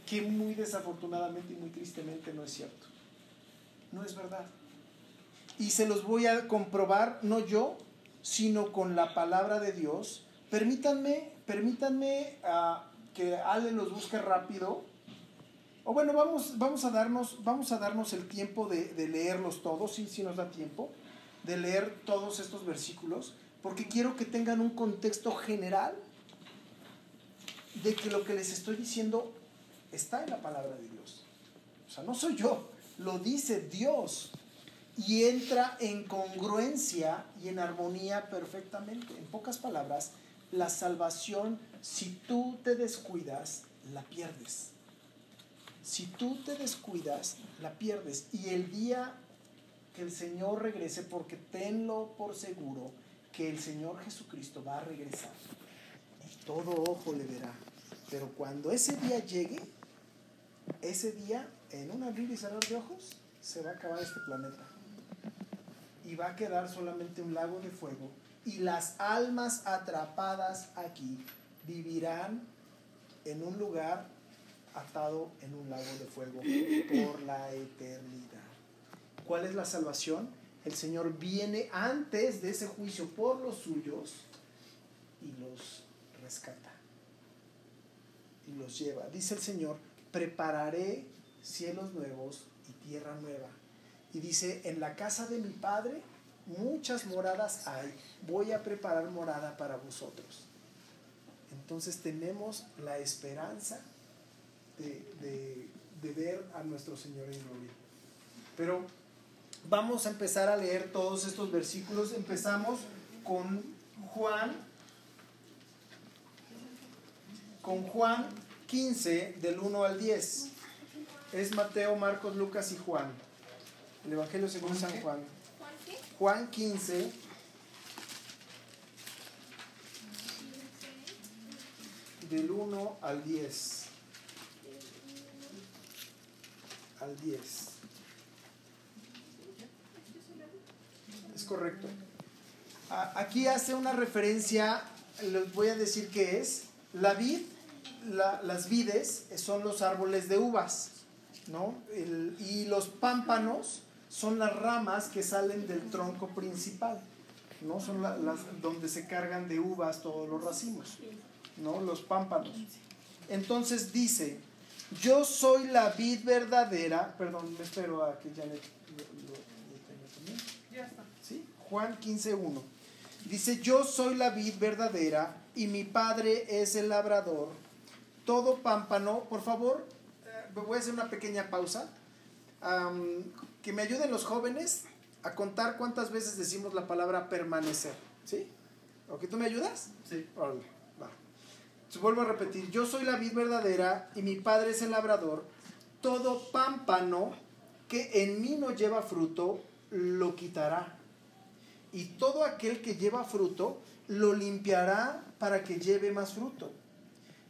que muy desafortunadamente y muy tristemente no es cierto. No es verdad. Y se los voy a comprobar, no yo, sino con la palabra de Dios. Permítanme, permítanme ah, que Ale los busque rápido. O bueno, vamos, vamos, a, darnos, vamos a darnos el tiempo de, de leerlos todos, sí, sí nos da tiempo, de leer todos estos versículos, porque quiero que tengan un contexto general de que lo que les estoy diciendo está en la palabra de Dios. O sea, no soy yo, lo dice Dios. Y entra en congruencia y en armonía perfectamente. En pocas palabras, la salvación, si tú te descuidas, la pierdes. Si tú te descuidas, la pierdes. Y el día que el Señor regrese, porque tenlo por seguro, que el Señor Jesucristo va a regresar. Y todo ojo le verá. Pero cuando ese día llegue, ese día, en un abrir y cerrar de ojos, se va a acabar este planeta. Y va a quedar solamente un lago de fuego. Y las almas atrapadas aquí vivirán en un lugar atado en un lago de fuego por la eternidad. ¿Cuál es la salvación? El Señor viene antes de ese juicio por los suyos y los rescata y los lleva. Dice el Señor, prepararé cielos nuevos y tierra nueva. Y dice, en la casa de mi Padre muchas moradas hay. Voy a preparar morada para vosotros. Entonces tenemos la esperanza de, de, de ver a nuestro Señor en gloria. Pero vamos a empezar a leer todos estos versículos. Empezamos con Juan con Juan 15 del 1 al 10. Es Mateo, Marcos, Lucas y Juan. El Evangelio según San Juan. Juan 15 del 1 al 10. al 10. Es correcto. Aquí hace una referencia, les voy a decir qué es. La vid, la- las vides son los árboles de uvas, ¿no? El- y los pámpanos son las ramas que salen del tronco principal, ¿no? Son la- las donde se cargan de uvas todos los racimos, ¿no? Los pámpanos. Entonces dice, yo soy la vid verdadera, perdón, me espero a que lo, lo- lo tenga también. Ya está. ¿Sí? Juan 15.1. Dice, yo soy la vid verdadera y mi padre es el labrador. Todo pámpano, por favor, eh, voy a hacer una pequeña pausa. Que me ayuden los jóvenes a contar cuántas veces decimos la palabra permanecer. ¿Sí? ¿Ok? ¿Tú me ayudas? Sí. Órale, va. Entonces, vuelvo a repetir, yo soy la vid verdadera y mi padre es el labrador. Todo pámpano que en mí no lleva fruto, lo quitará. Y todo aquel que lleva fruto, lo limpiará para que lleve más fruto.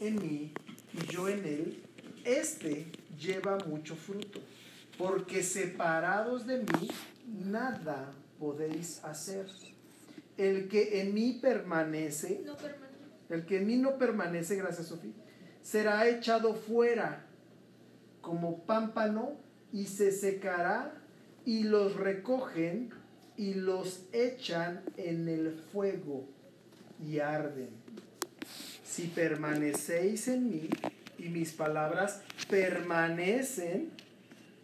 en mí y yo en él, este lleva mucho fruto. Porque separados de mí, nada podéis hacer. El que en mí permanece, No permanece. el que en mí no permanece, gracias Sofía, será echado fuera como pámpano y se secará y los recogen y los echan en el fuego y arden. Si permanecéis en mí y mis palabras permanecen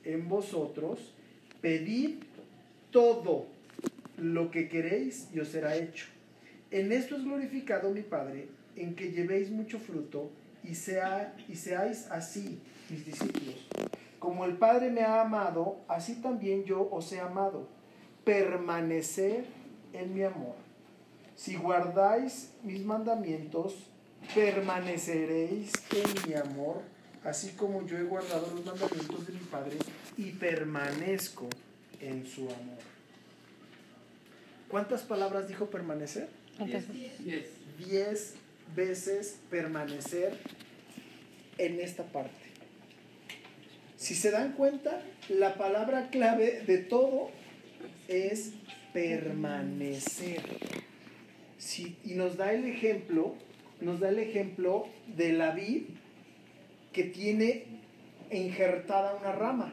en vosotros, pedid todo lo que queréis y os será hecho. En esto es glorificado mi Padre, en que llevéis mucho fruto y, sea, y seáis así mis discípulos. Como el Padre me ha amado, así también yo os he amado. Permanecer en mi amor. Si guardáis mis mandamientos, permaneceréis en mi amor, así como yo he guardado los mandamientos de mi Padre y permanezco en su amor. ¿Cuántas palabras dijo permanecer? Yes. Diez veces permanecer en esta parte. Si se dan cuenta, la palabra clave de todo es permanecer. Si- y nos da el ejemplo, nos da el ejemplo de la vid que tiene injertada una rama.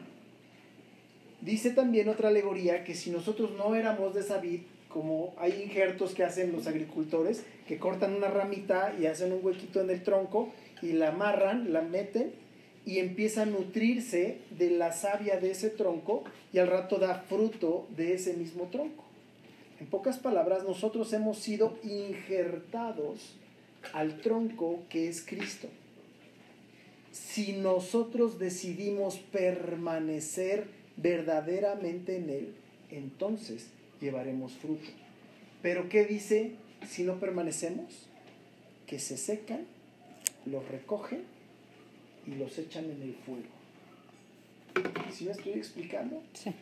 Dice también otra alegoría que si nosotros no éramos de esa vid, como hay injertos que hacen los agricultores, que cortan una ramita y hacen un huequito en el tronco y la amarran, la meten y empieza a nutrirse de la savia de ese tronco y al rato da fruto de ese mismo tronco. En pocas palabras, nosotros hemos sido injertados al tronco que es Cristo. Si nosotros decidimos permanecer verdaderamente en Él, entonces llevaremos fruto. Pero ¿qué dice si no permanecemos? Que se secan, los recogen y los echan en el fuego. ¿Sí me estoy explicando? sí.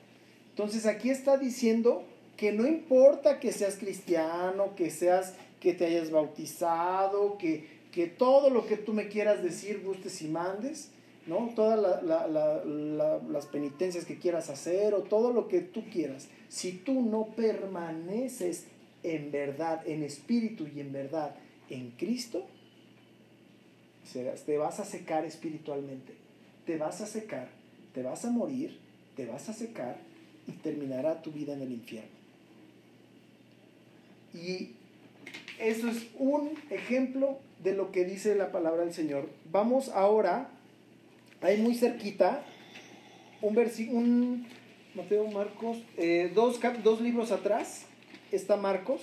Entonces aquí está diciendo que no importa que seas cristiano, que seas, que te hayas bautizado, que, que todo lo que tú me quieras decir, gustes y mandes, ¿no? Todas la- la- la- la- las penitencias que quieras hacer o todo lo que tú quieras. Si tú no permaneces en verdad, en espíritu y en verdad en Cristo, te vas a secar espiritualmente. Te vas a secar, te vas a morir, te vas a secar y terminará tu vida en el infierno. Y eso es un ejemplo de lo que dice la palabra del Señor. Vamos ahora, ahí muy cerquita, un versículo, un Mateo, Marcos, eh, dos, dos libros atrás está Marcos,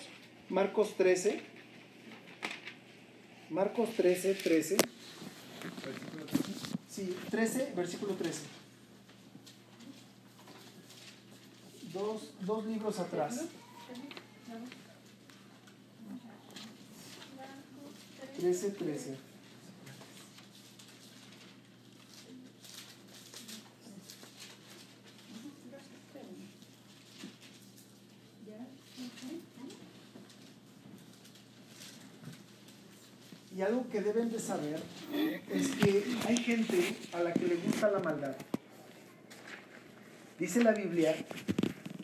Marcos 13. Marcos 13, 13. Sí, 13, versículo 13. dos, dos libros atrás. 13, 13. Y algo que deben de saber es que hay gente a la que le gusta la maldad. Dice la Biblia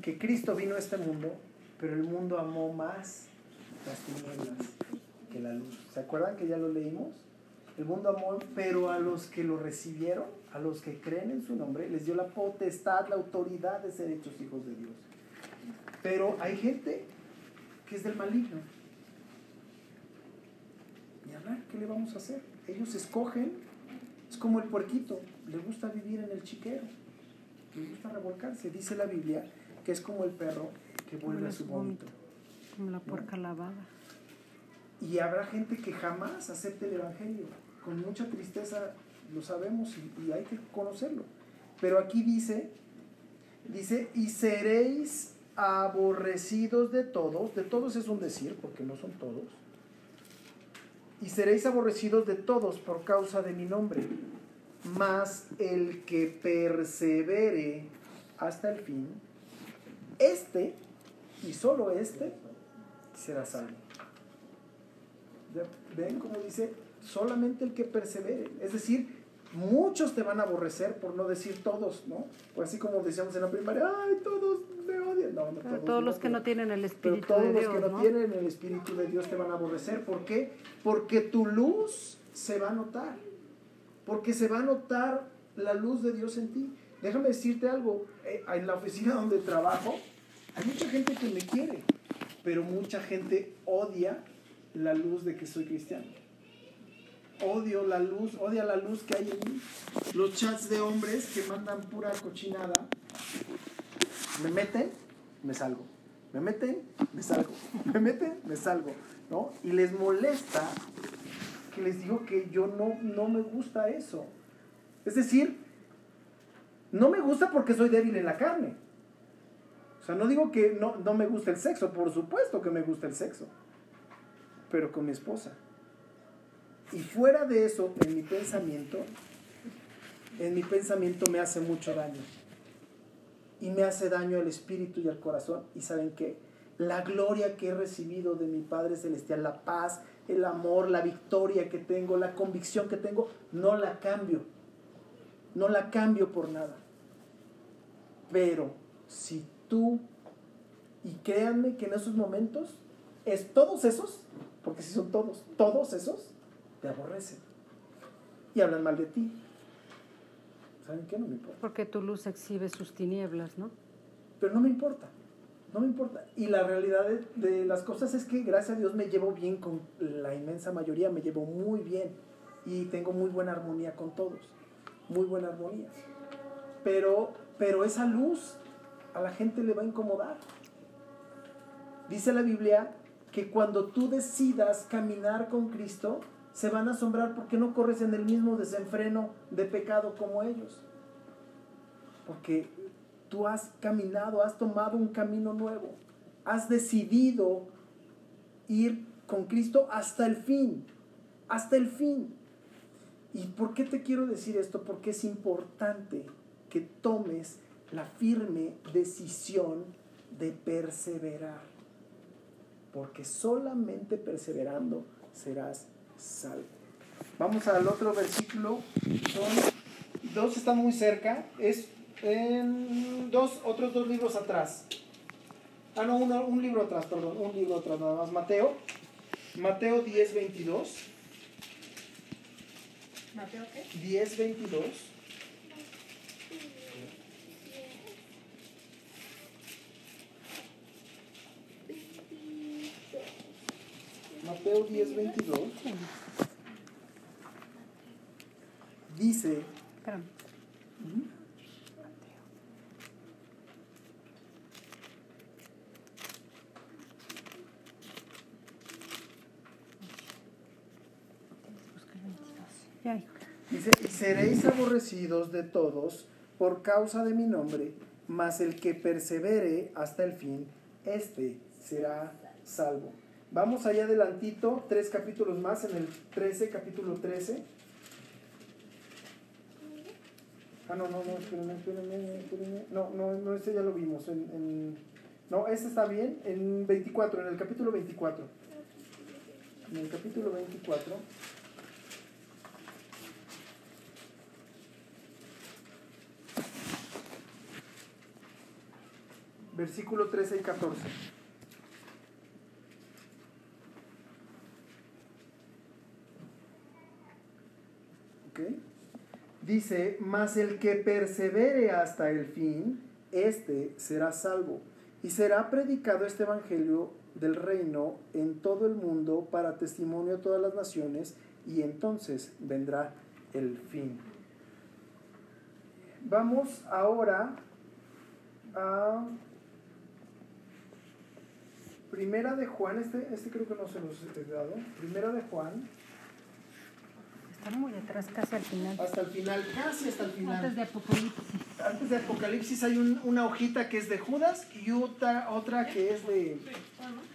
que Cristo vino a este mundo, pero el mundo amó más las tinieblas que la luz. ¿Se acuerdan que ya lo leímos? El mundo amó, pero a los que lo recibieron, a los que creen en su nombre, les dio la potestad, la autoridad de ser hechos hijos de Dios. Pero hay gente que es del maligno. Y hablar, ¿qué le vamos a hacer? Ellos escogen, es como el puerquito, le gusta vivir en el chiquero, le gusta revolcarse. Dice la Biblia que es como el perro que vuelve a su vómito. Como la puerca lavada. Y habrá gente que jamás acepte el Evangelio. Con mucha tristeza lo sabemos y, hay que conocerlo. Pero aquí dice, dice, y seréis aborrecidos de todos, de todos es un decir, porque no son todos, y seréis aborrecidos de todos por causa de mi nombre, mas el que persevere hasta el fin, este, y solo este, será salvo. ¿Ven cómo dice? Solamente el que persevere. Es decir, muchos te van a aborrecer, por no decir todos, ¿no? Pues así como decíamos en la primaria, ay, todos me odian. No, no Pero todos, todos no, los que no tienen el pero Espíritu todos de los Dios, que no, ¿no? tienen el Espíritu de Dios te van a aborrecer. ¿Por qué? Porque tu luz se va a notar. Porque se va a notar la luz de Dios en ti. Déjame decirte algo. eh, En la oficina donde trabajo, hay mucha gente que me quiere, pero mucha gente odia la luz de que soy cristiano. Odio la luz, odia la luz que hay en mí. Los chats de hombres que mandan pura cochinada, me meten, me salgo. Me meten, me salgo. Me meten, me salgo. ¿no? Y les molesta que les digo que yo no, no me gusta eso. Es decir, no me gusta porque soy débil en la carne. O sea, no digo que no, no me gusta el sexo, por supuesto que me gusta el sexo, pero con mi esposa. Y fuera de eso, en mi pensamiento, en mi pensamiento me hace mucho daño. Y me hace daño al espíritu y al corazón. ¿Y saben qué? La gloria que he recibido de mi Padre Celestial, la paz, el amor, la victoria que tengo, la convicción que tengo, no la cambio. No la cambio por nada. Pero si tú, y créanme que en esos momentos, es todos esos, porque si son todos, todos esos, te aborrecen. Y hablan mal de ti. ¿Saben qué? No me importa. Porque tu luz exhibe sus tinieblas, ¿no? Pero no me importa. No me importa. Y la realidad de, de las cosas es que gracias a Dios me llevo bien con la inmensa mayoría, me llevo muy bien. Y tengo muy buena armonía con todos. Muy buena armonía. Pero, pero esa luz a la gente le va a incomodar. Dice la Biblia que cuando tú decidas caminar con Cristo, se van a asombrar porque no corres en el mismo desenfreno de pecado como ellos. Porque tú has caminado, has tomado un camino nuevo, has decidido ir con Cristo hasta el fin, hasta el fin. ¿Y por qué te quiero decir esto? Porque es importante que tomes la firme decisión de perseverar. Porque solamente perseverando serás salvo. Vamos al otro versículo. Son dos están muy cerca. Es en dos, otros dos libros atrás. Ah, no, uno- un libro atrás, perdón, un libro atrás nada más. Mateo. Mateo 10, 22. ¿Mateo qué? 10, 22. Mateo 10, 22. Dice, Espérame. Dice, y seréis aborrecidos de todos por causa de mi nombre, mas el que persevere hasta el fin, este será salvo. Vamos allá adelantito, tres capítulos más, en el 13, capítulo 13. Ah, no, no, no, espérenme, espérenme, espérenme. No, no, no, este ya lo vimos. En, en- no, este está bien, en 24, en el capítulo 24. En el capítulo 24. Versículo 13 y 14. ¿Ok? Dice, mas el que persevere hasta el fin, este será salvo. Y será predicado este evangelio del reino en todo el mundo para testimonio a todas las naciones, y entonces vendrá el fin. Vamos ahora a Primera de Juan, este, este creo que no se los he dado. Primera de Juan, Está muy atrás, casi al final. hasta el final, casi hasta el final. Antes de Apocalipsis. Antes de Apocalipsis hay un- una hojita que es de Judas y otra, otra que es de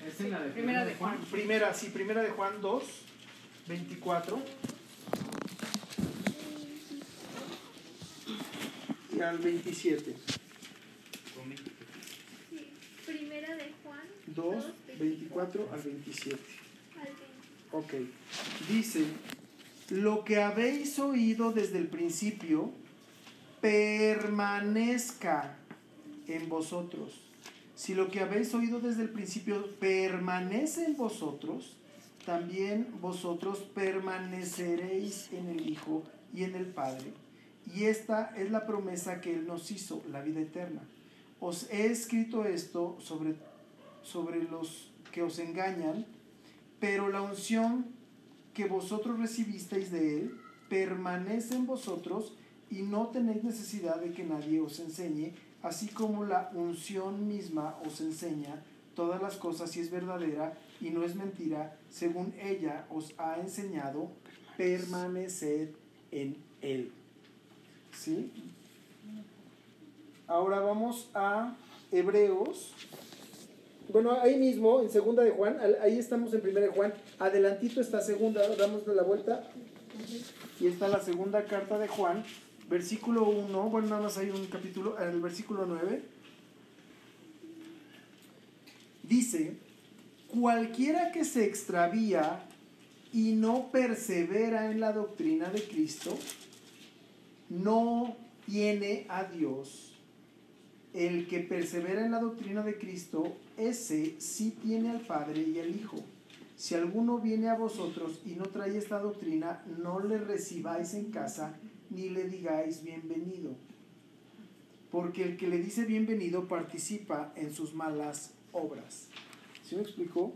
Es en la de Primera de Juan. primera, sí, primera de Juan 2, 24. Y al 27. Sí, primera de Juan 2, 24 al 27. al 20. Ok. Dice, lo que habéis oído desde el principio, permanezca en vosotros. Si lo que habéis oído desde el principio permanece en vosotros, también vosotros permaneceréis en el Hijo y en el Padre. Y esta es la promesa que Él nos hizo, la vida eterna. Os he escrito esto sobre, sobre los que os engañan, pero la unción que vosotros recibisteis de Él permanece en vosotros y no tenéis necesidad de que nadie os enseñe, así como la unción misma os enseña todas las cosas y es verdadera y no es mentira, según ella os ha enseñado, permaneced en Él. ¿Sí? Ahora vamos a Hebreos. Bueno, ahí mismo, en segunda de Juan, ahí estamos en primera de Juan, adelantito está segunda, damos la vuelta, y está la segunda carta de Juan, versículo 1, bueno, nada más hay un capítulo, en el versículo 9, dice, cualquiera que se extravía y no persevera en la doctrina de Cristo, no tiene a Dios. El que persevera en la doctrina de Cristo, ese sí tiene al Padre y al Hijo. Si alguno viene a vosotros y no trae esta doctrina, no le recibáis en casa ni le digáis bienvenido. Porque el que le dice bienvenido participa en sus malas obras. ¿Sí me explicó?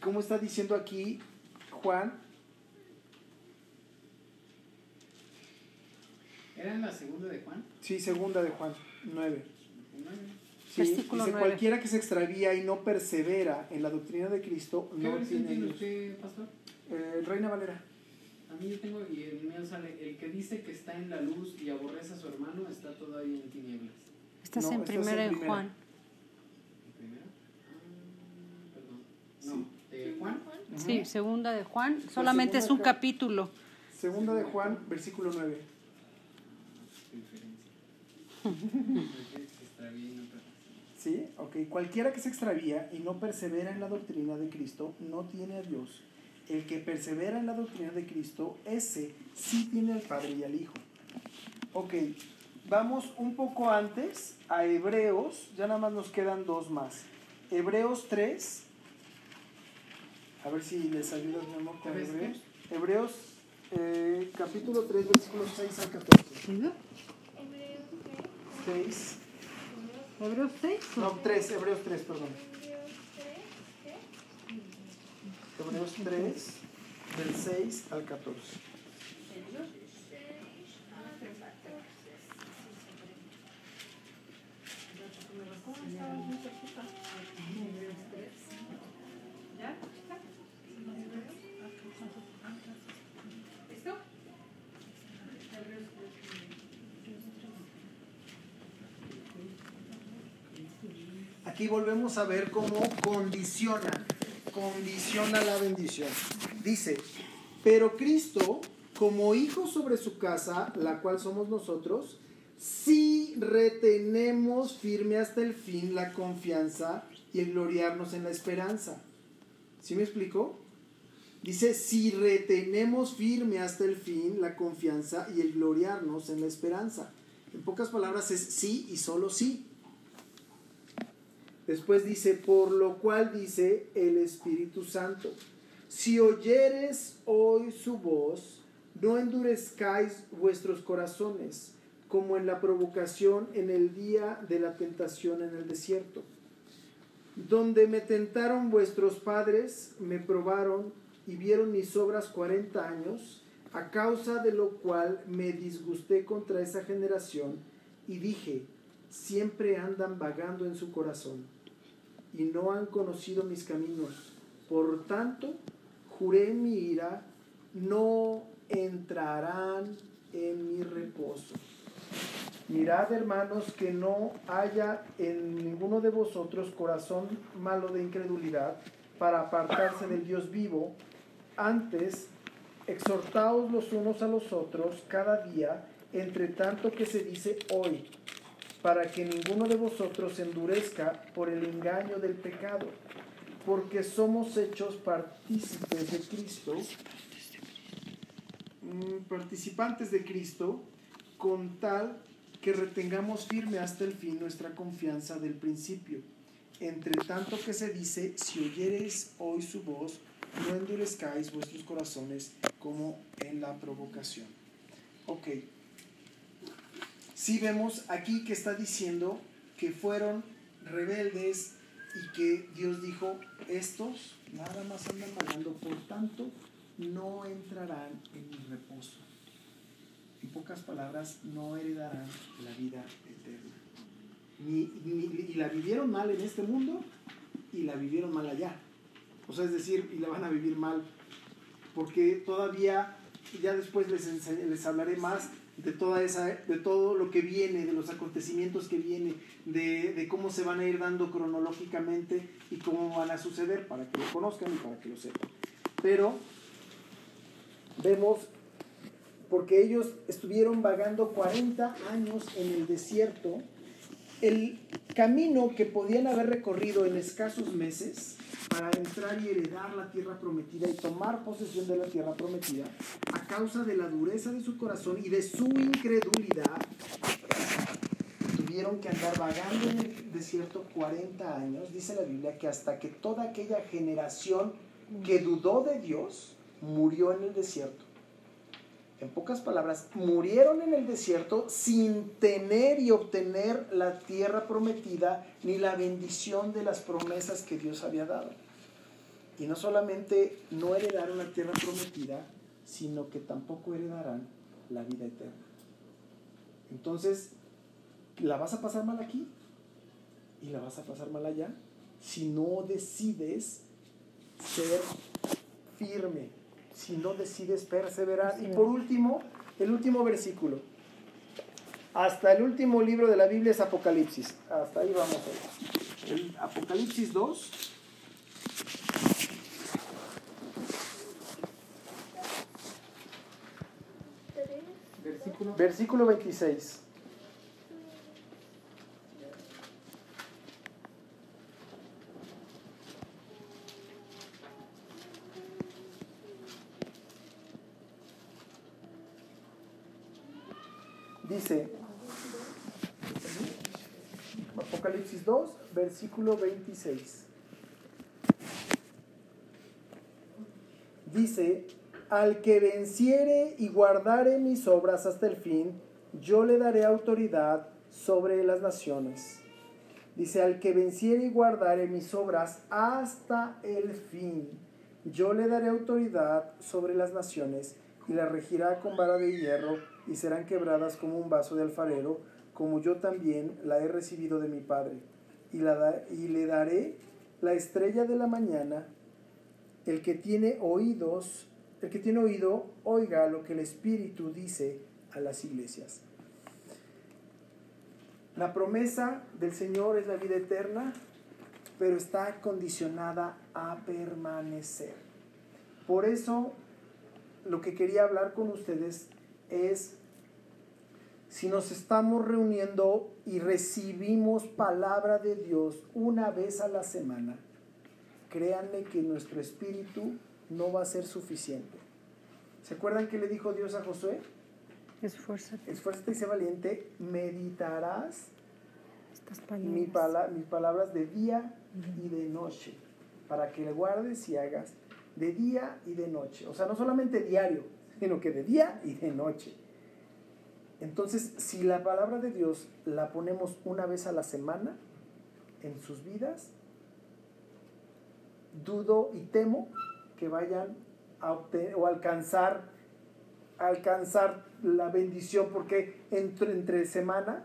¿Cómo está diciendo aquí Juan? ¿Era en la segunda de Juan? Sí, segunda de Juan 9. Sí, Versículo dice, cualquiera que se extravía y no persevera en la doctrina de Cristo ¿Qué no tiene Dios. usted, pastor? Eh, Reina Valera. A mí yo tengo, y el mío sale, el que dice que está en la luz y aborrece a su hermano está todavía en tinieblas. Estás No, en primera en de primera. Juan. ¿El primero? Ah, perdón. Sí. No, ¿de Juan? Sí, segunda de Juan. Solamente es un capítulo. Segunda de Juan, versículo 9. Diferencia. Se extravía y no permanece. ¿Sí? Ok. Cualquiera que se extravía y no persevera en la doctrina de Cristo no tiene a Dios. El que persevera en la doctrina de Cristo, ese sí tiene al Padre y al Hijo. Ok. Vamos un poco antes a Hebreos. Ya nada más nos quedan dos más. Hebreos 3. A ver si les ayudas, mi amor, con ¿Hebreos? Hebreos. Hebreos, eh, capítulo 3, versículos 6 al 14. Hebreos 3. 6. ¿Hebreos 6? No, 3, Hebreos 3, perdón. Hebreos 3. ¿Qué? Hebreos 3, del 6 al 14. Aquí volvemos a ver cómo condiciona, condiciona la bendición. Dice, pero Cristo, como hijo sobre su casa, la cual somos nosotros, si retenemos firme hasta el fin la confianza y el gloriarnos en la esperanza. ¿Sí me explico? Dice, si retenemos firme hasta el fin la confianza y el gloriarnos en la esperanza. En pocas palabras es sí y solo sí. Después dice, por lo cual dice el Espíritu Santo, si oyeres hoy su voz, no endurezcáis vuestros corazones, como en la provocación en el día de la tentación en el desierto, donde me tentaron vuestros padres, me probaron y vieron mis obras cuarenta años, a causa de lo cual me disgusté contra esa generación y dije, siempre andan vagando en su corazón y no han conocido mis caminos. Por tanto, juré en mi ira, no entrarán en mi reposo. Mirad, hermanos, que no haya en ninguno de vosotros corazón malo de incredulidad para apartarse del Dios vivo. Antes, exhortaos los unos a los otros cada día, entre tanto que se dice hoy, para que ninguno de vosotros se endurezca por el engaño del pecado, porque somos hechos partícipes de Cristo, mm, participantes de Cristo, con tal que retengamos firme hasta el fin nuestra confianza del principio. Entre tanto que se dice, si oyereis hoy su voz, no endurezcáis vuestros corazones como en la provocación. Ok. Si vemos aquí que está diciendo que fueron rebeldes y que Dios dijo, estos nada más andan vagando, por tanto, no entrarán en mi reposo. En pocas palabras, no heredarán la vida eterna. Y la vivieron mal en este mundo y la vivieron mal allá. O sea, es decir, y la van a vivir mal. Porque todavía, ya después les, les hablaré más de, toda esa, de todo lo que viene, de los acontecimientos que viene, de, de cómo se van a ir dando cronológicamente y cómo van a suceder para que lo conozcan y para que lo sepan. Pero vemos porque ellos estuvieron vagando 40 años en el desierto, el camino que podían haber recorrido en escasos meses para entrar y heredar la tierra prometida y tomar posesión de la tierra prometida, a causa de la dureza de su corazón y de su incredulidad, tuvieron que andar vagando en el desierto 40 años, dice la Biblia, que hasta que toda aquella generación que dudó de Dios murió en el desierto. En pocas palabras, murieron en el desierto sin tener y obtener la tierra prometida ni la bendición de las promesas que Dios había dado. Y no solamente no heredaron la tierra prometida, sino que tampoco heredarán la vida eterna. Entonces, la vas a pasar mal aquí y la vas a pasar mal allá si no decides ser firme, si no decides perseverar. Y por último, el último versículo. Hasta el último libro de la Biblia es Apocalipsis. Hasta ahí vamos a ver. El Apocalipsis 2. Tres, Versículo. Versículo 26. Dice, Apocalipsis 2, versículo 26. Dice, al que venciere y guardare mis obras hasta el fin, yo le daré autoridad sobre las naciones. Dice, al que venciere y guardare mis obras hasta el fin, yo le daré autoridad sobre las naciones y la regirá con vara de hierro y serán quebradas como un vaso de alfarero, como yo también la he recibido de mi Padre. Y, la y le daré la estrella de la mañana. El que tiene oídos, el que tiene oído, oiga lo que el Espíritu dice a las iglesias. La promesa del Señor es la vida eterna pero está condicionada a permanecer. Por eso, lo que quería hablar con ustedes es si nos estamos reuniendo y recibimos palabra de Dios una vez a la semana, créanme que nuestro espíritu no va a ser suficiente. ¿Se acuerdan que le dijo Dios a Josué? Esfuérzate. Esfuérzate y sé valiente, meditarás Estas mi palabras. pala- mis palabras de día y de noche, para que le guardes y hagas de día y de noche. O sea, no solamente diario, sino que de día y de noche. Entonces, si la palabra de Dios la ponemos una vez a la semana en sus vidas, dudo y temo que vayan a obtener o alcanzar alcanzar la bendición porque entre, entre semana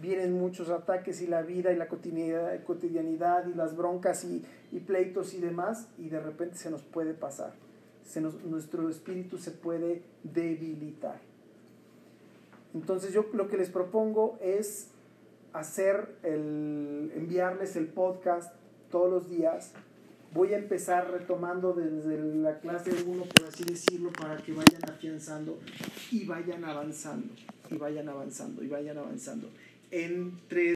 vienen muchos ataques y la vida y la cotidianidad, y las broncas y, pleitos y demás y de repente se nos puede pasar. Nuestro espíritu se puede debilitar entonces yo lo que les propongo es hacer el enviarles el podcast todos los días. Voy a empezar retomando desde la clase 1 por así decirlo para que vayan afianzando y vayan avanzando y vayan avanzando y vayan avanzando